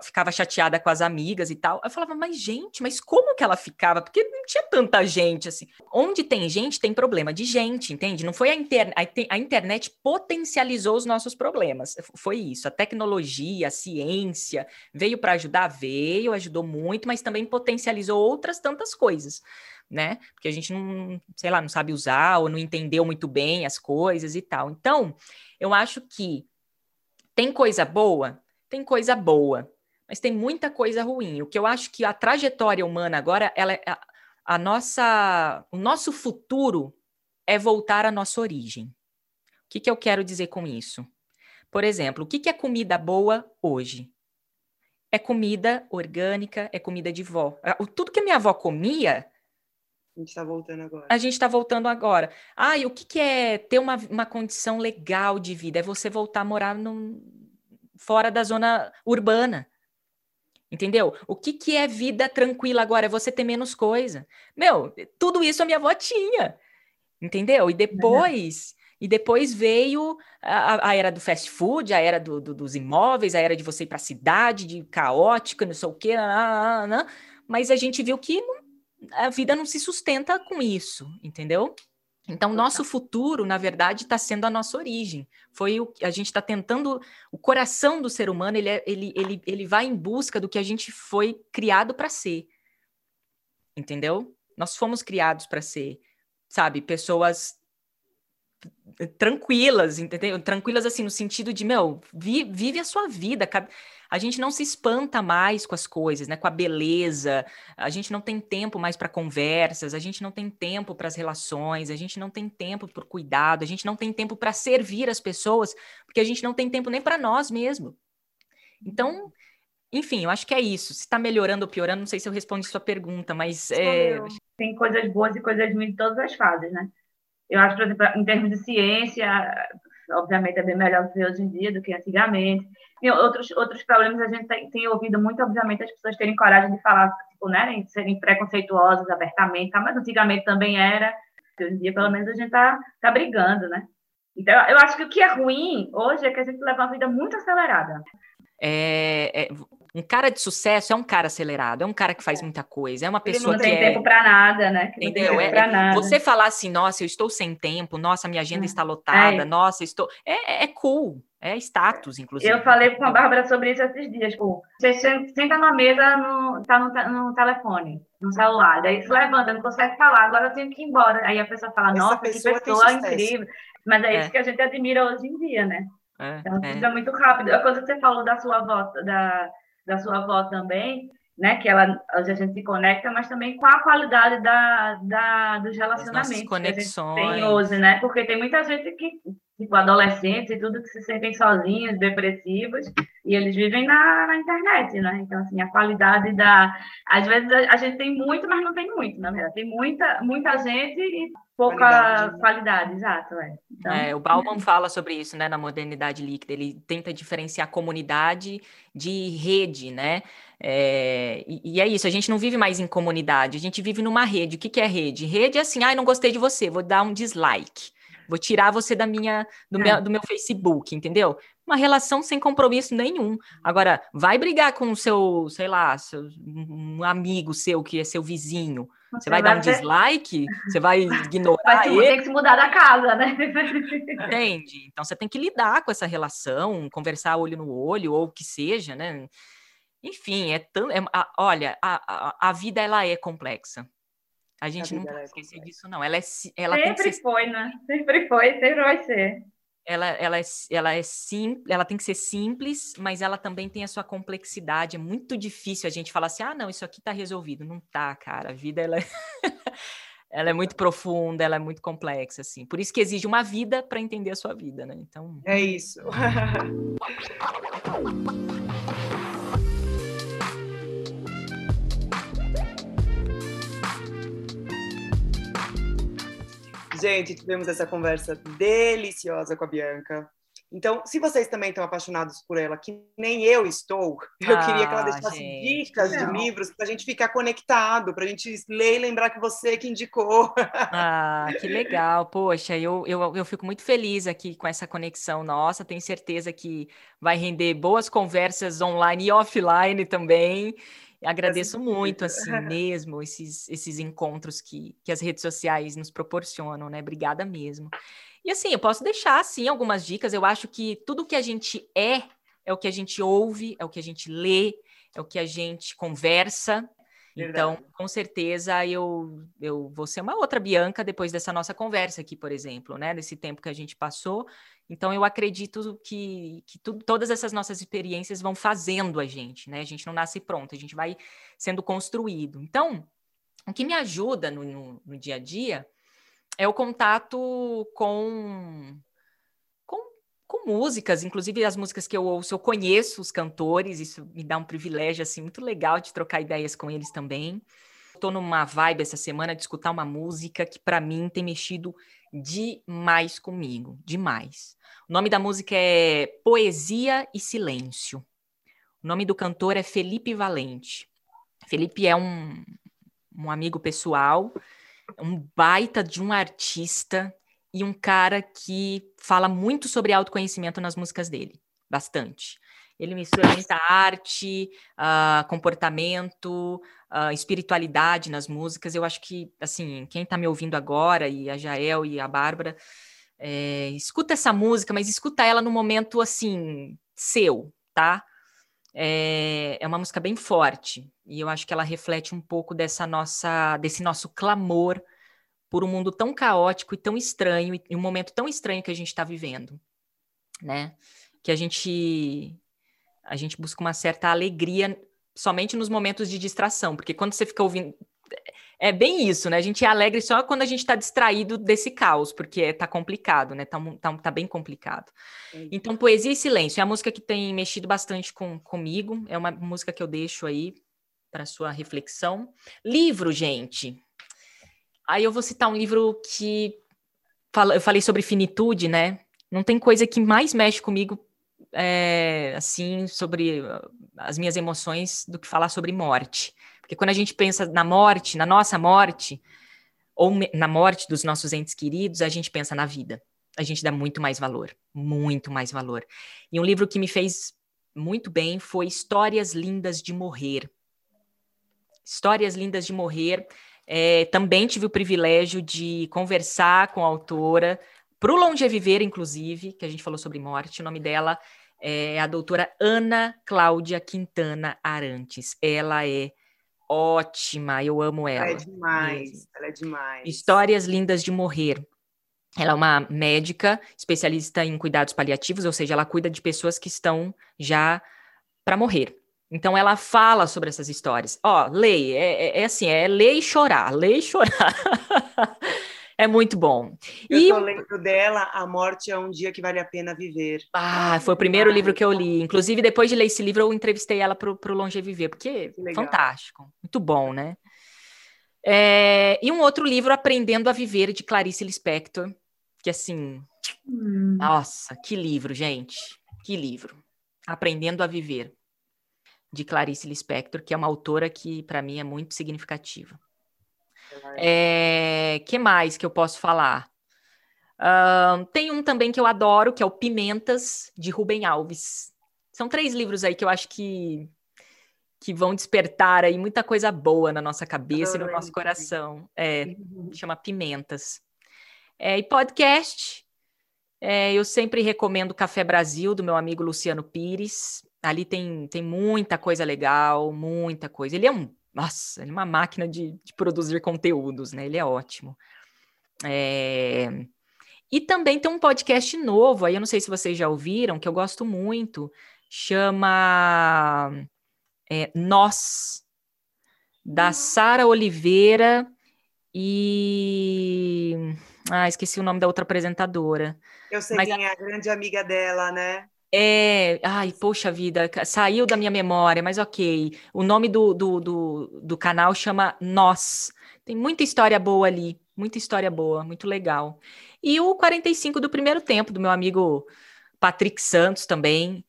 ficava chateada com as amigas e tal. Eu falava, mas gente, mas como que ela ficava? Porque não tinha tanta gente assim. Onde tem gente, tem problema de gente, entende? Não foi a internet. A internet potencializou os nossos problemas. Foi isso. A tecnologia, a ciência veio para ajudar, veio, ajudou muito, mas também potencializou outras tantas coisas. Né? Porque a gente não, sei lá, não sabe usar ou não entendeu muito bem as coisas e tal. Então, eu acho que tem coisa boa? Tem coisa boa, mas tem muita coisa ruim. O que eu acho que a trajetória humana agora, ela é a, a nossa, o nosso futuro é voltar à nossa origem. O que, que eu quero dizer com isso? Por exemplo, o que, que é comida boa hoje? É comida orgânica, é comida de vó. Tudo que a minha avó comia, a gente está voltando agora. A gente está voltando agora. Ah, e o que, que é ter uma, uma condição legal de vida? É você voltar a morar num, fora da zona urbana. Entendeu? O que, que é vida tranquila agora? É você ter menos coisa. Meu, tudo isso a minha avó tinha. Entendeu? E depois. E depois veio a, a, era do fast food, a era do, do, dos imóveis, a era de você ir para a cidade, de caótica, não sei o quê, mas a gente viu que não a vida não se sustenta com isso, entendeu? Então, nosso futuro, na verdade, está sendo a nossa origem. Foi o a gente está tentando. O coração do ser humano ele, é, ele, ele, ele vai em busca do que a gente foi criado para ser. Entendeu? Nós fomos criados para ser, sabe, pessoas tranquilas, entendeu? Tranquilas assim no sentido de, meu, vi, vive a sua vida a gente não se espanta mais com as coisas, né? Com a beleza. A gente não tem tempo mais para conversas, a gente não tem tempo para as relações, a gente não tem tempo para o cuidado, a gente não tem tempo para servir as pessoas, porque a gente não tem tempo nem para nós mesmo. Então, enfim, eu acho que é isso. Se está melhorando ou piorando, não sei se eu respondi sua pergunta, mas é... tem coisas boas e coisas ruins em todas as fases, né? Eu acho, por exemplo, em termos de ciência, obviamente é bem melhor hoje em dia do que antigamente. E outros, outros problemas a gente tem, tem, ouvido muito, obviamente, as pessoas terem coragem de falar, tipo, né, de serem preconceituosas abertamente, tá? mas antigamente também era. Hoje em dia, pelo menos, a gente tá, tá brigando, né? Então, eu acho que o que é ruim hoje é que a gente leva uma vida muito acelerada. É, é, um cara de sucesso é um cara acelerado, é um cara que faz é. muita coisa, é uma pessoa que. Não tem é... tempo para nada, né? Que Entendeu? É, é você falar assim, nossa, eu estou sem tempo, nossa, minha agenda é. está lotada, nossa, estou. É, é cool, é status, inclusive. Eu falei com a Bárbara sobre isso esses dias. Tipo, você senta na mesa, no, tá no, no telefone, no celular, daí se levanta, não consegue falar, agora eu tenho que ir embora. Aí a pessoa fala, Essa nossa, pessoa que pessoa incrível. Mas é, isso que a gente admira hoje em dia, né? então, é. muito rápido. A coisa que você falou da sua avó, da da sua avó também, né? Que ela a gente se conecta, mas também com a qualidade da, da dos relacionamentos conexões. que tem hoje, né? Porque tem muita gente que tipo adolescentes e tudo que se sentem sozinhos, depressivos, e eles vivem na, na internet, né? Então assim a qualidade da às vezes a, a, gente tem muito, mas não tem muito, na verdade. Tem muita muita gente e pouca qualidade, né? qualidade exato, é. Então... é. O Bauman fala sobre isso, né, na modernidade líquida. Ele tenta diferenciar comunidade de rede, né? É, e, e, é isso, a gente não vive mais em comunidade, a gente vive numa rede. O que, que é rede? Rede é assim, ai, ah, não gostei de você, vou dar um dislike. Vou tirar você da minha, do, é. meu, do meu Facebook, entendeu? Uma relação sem compromisso nenhum. Agora, vai brigar com o seu, sei lá, seu, um amigo seu que é seu vizinho. Você, vai, vai, dar um ter... dislike? Você vai ignorar vai ele? Tem que se mudar da casa, né? Entende? Então você tem que lidar com essa relação, conversar olho no olho, ou o que seja, né? Enfim, é tão. É, a, olha, a, a, a vida ela é complexa. A gente a não pode é esquecer disso, não. Ela, é, ela sempre ser... foi, né? Sempre foi, sempre vai ser. Ela, ela, é, ela é sim, ela tem que ser simples, mas ela também tem a sua complexidade. É muito difícil a gente falar assim, ah, não, isso aqui tá resolvido. Não tá, cara. A vida ela, é ela é muito profunda, ela é muito complexa, assim. Por isso que exige uma vida para entender a sua vida, né? Então. É isso. Gente, tivemos essa conversa deliciosa com a Bianca. Então, se vocês também estão apaixonados por ela, que nem eu estou, eu ah, queria que ela ah, deixasse gente, dicas não. de livros para a gente ficar conectado, para a gente ler e lembrar que você que indicou. Ah, que legal. Poxa, eu, eu, eu fico muito feliz aqui com essa conexão nossa. Tenho certeza que vai render boas conversas online e offline também. Agradeço muito, assim, mesmo, esses, esses encontros que, que as redes sociais nos proporcionam, né? Obrigada mesmo. E assim, eu posso deixar, assim, algumas dicas. Eu acho que tudo que a gente é, é o que a gente ouve, é o que a gente lê, é o que a gente conversa. Então, Verdade. Então, com certeza, eu, eu vou ser uma outra Bianca depois dessa nossa conversa aqui, por exemplo, né? Desse tempo que a gente passou. Então, eu acredito que, que tu, todas essas nossas experiências vão fazendo a gente, né? A gente não nasce pronto, a gente vai sendo construído. Então, o que me ajuda no, no, no dia a dia é o contato com, com, com músicas, inclusive as músicas que eu ouço, eu conheço os cantores, isso me dá um privilégio, assim, muito legal de trocar ideias com eles também. Estou numa vibe essa semana de escutar uma música que, para mim, tem mexido demais comigo, demais. O nome da música é Poesia e Silêncio. O nome do cantor é Felipe Valente. Felipe é um, um amigo pessoal, um baita de um artista e um cara que fala muito sobre autoconhecimento nas músicas dele, bastante. Ele mistura muita arte, uh, comportamento, uh, espiritualidade nas músicas. Eu acho que, assim, quem está me ouvindo agora, e a Jael e a Bárbara, é, escuta essa música, mas escuta ela no momento, assim, seu, tá? É, é uma música bem forte, e eu acho que ela reflete um pouco dessa nossa, desse nosso clamor por um mundo tão caótico e tão estranho, e um momento tão estranho que a gente está vivendo, né? Que a gente a gente busca uma certa alegria somente nos momentos de distração, porque quando você fica ouvindo. É bem isso, né? A gente é alegre só quando a gente está distraído desse caos, porque está complicado, né? Tá, tá, tá bem complicado. Então, Poesia e Silêncio é a música que tem mexido bastante com, comigo, é uma música que eu deixo aí para sua reflexão. Livro, gente. Aí eu vou citar um livro que eu falei sobre finitude, né? Não tem coisa que mais mexe comigo é, assim, sobre uh, as minhas emoções do que falar sobre morte. Porque quando a gente pensa na morte, na nossa morte, ou na morte dos nossos entes queridos, a gente pensa na vida. A gente dá muito mais valor, muito mais valor. E um livro que me fez muito bem foi Histórias Lindas de Morrer. Histórias Lindas de Morrer. É, também tive o privilégio de conversar com a autora, para o Longe Viver, inclusive, que a gente falou sobre morte. O nome dela é a doutora Ana Cláudia Quintana Arantes. Ela é ótima, eu amo ela. Ela é demais, ela é demais. Histórias Lindas de Morrer. Ela é uma médica especialista em cuidados paliativos, ou seja, ela cuida de pessoas que estão já para morrer. Então ela fala sobre essas histórias. Ó, leia, é, é, é assim, é ler e chorar, ler e chorar. É muito bom. Eu e... tô lendo dela, A Morte é um Dia que Vale a Pena Viver. Ah, foi o primeiro livro que eu li. Inclusive, depois de ler esse livro, eu entrevistei ela para o Longe Viver, porque fantástico, muito bom, né? É... E um outro livro, Aprendendo a Viver, de Clarice Lispector, que assim, hum. nossa, que livro, gente, que livro. Aprendendo a Viver, de Clarice Lispector, que é uma autora que, para mim, é muito significativa. É, que mais que eu posso falar? Uh, tem um também que eu adoro, que é o Pimentas, de Rubem Alves. São três livros aí que eu acho que, que vão despertar aí muita coisa boa na nossa cabeça e no nosso coração. É, chama Pimentas. É, e podcast, é, eu sempre recomendo Café Brasil, do meu amigo Luciano Pires. Ali tem, tem muita coisa legal, muita coisa. Ele é um nossa, ele é uma máquina de, de produzir conteúdos, né? Ele é ótimo. É... E também tem um podcast novo, aí eu não sei se vocês já ouviram, que eu gosto muito, chama é, Nós, da Sara Oliveira e. Ah, esqueci o nome da outra apresentadora. Eu sei Mas quem é a grande amiga dela, né? É, ai, poxa vida, saiu da minha memória, mas ok. O nome do, do, do, do canal chama Nós. Tem muita história boa ali, muita história boa, muito legal. E o 45 do primeiro tempo, do meu amigo Patrick Santos também.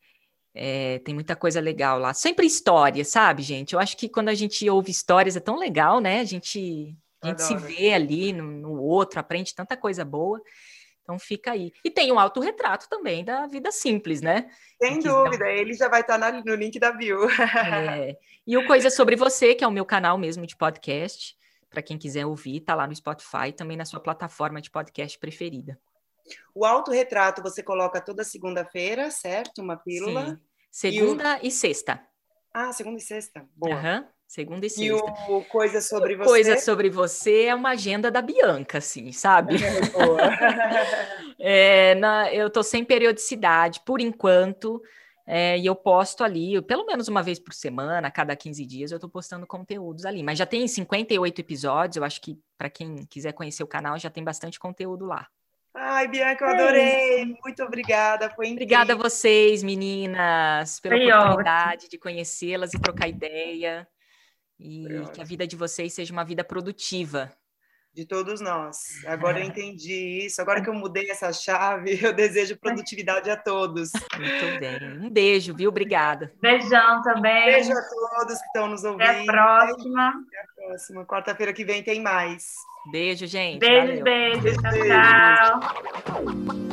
É, tem muita coisa legal lá. Sempre história, sabe, gente? Eu acho que quando a gente ouve histórias é tão legal, né? A gente, a gente se vê ali no, no outro, aprende tanta coisa boa. Então fica aí. E tem um autorretrato também da vida simples, né? Sem dúvida, ele já vai estar no link da bio. É. E o Coisa Sobre Você, que é o meu canal mesmo de podcast, para quem quiser ouvir, tá lá no Spotify, também na sua plataforma de podcast preferida. O autorretrato você coloca toda segunda-feira, certo? Uma pílula. Sim. Segunda e, sexta. Ah, segunda e sexta. Boa. Aham, Segunda e E sexta. o Coisa Sobre Você. Coisa sobre você é uma agenda da Bianca, assim, sabe? Boa. É, na- eu tô sem periodicidade por enquanto, é, e eu posto ali, pelo menos uma vez por semana, a cada 15 dias, eu tô postando conteúdos ali. Mas já tem 58 episódios, eu acho que para quem quiser conhecer o canal, já tem bastante conteúdo lá. Ai, Bianca, eu adorei. Muito obrigada. Foi incrível. Obrigada a vocês, meninas, pela Foi oportunidade de conhecê-las e trocar ideia. E Foi que a vida de vocês seja uma vida produtiva. De todos nós. Agora eu entendi isso. Agora que eu mudei essa chave, eu desejo produtividade a todos. Muito bem. Um beijo, viu? Obrigada. Beijão também. Beijo a todos que estão nos ouvindo. Até a próxima. Até a próxima. Quarta-feira que vem tem mais. Beijo, gente. Beijos, Valeu. beijos. Tchau, Beijo. tchau.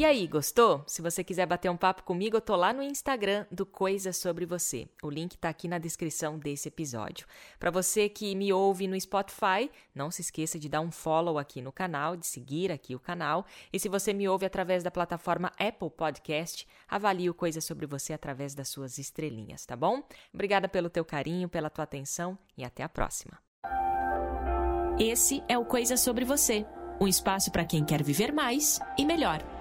E aí, gostou? Se você quiser bater um papo comigo, eu tô lá no Instagram do Coisa Sobre Você. O link tá aqui na descrição desse episódio. Para você que me ouve no Spotify, não se esqueça de dar um follow aqui no canal, de seguir aqui o canal. E se você me ouve através da plataforma Apple Podcast, avalie o Coisa Sobre Você através das suas estrelinhas, tá bom? Obrigada pelo teu carinho, pela tua atenção e até a próxima. Esse é o Coisa Sobre Você, um espaço para quem quer viver mais e melhor.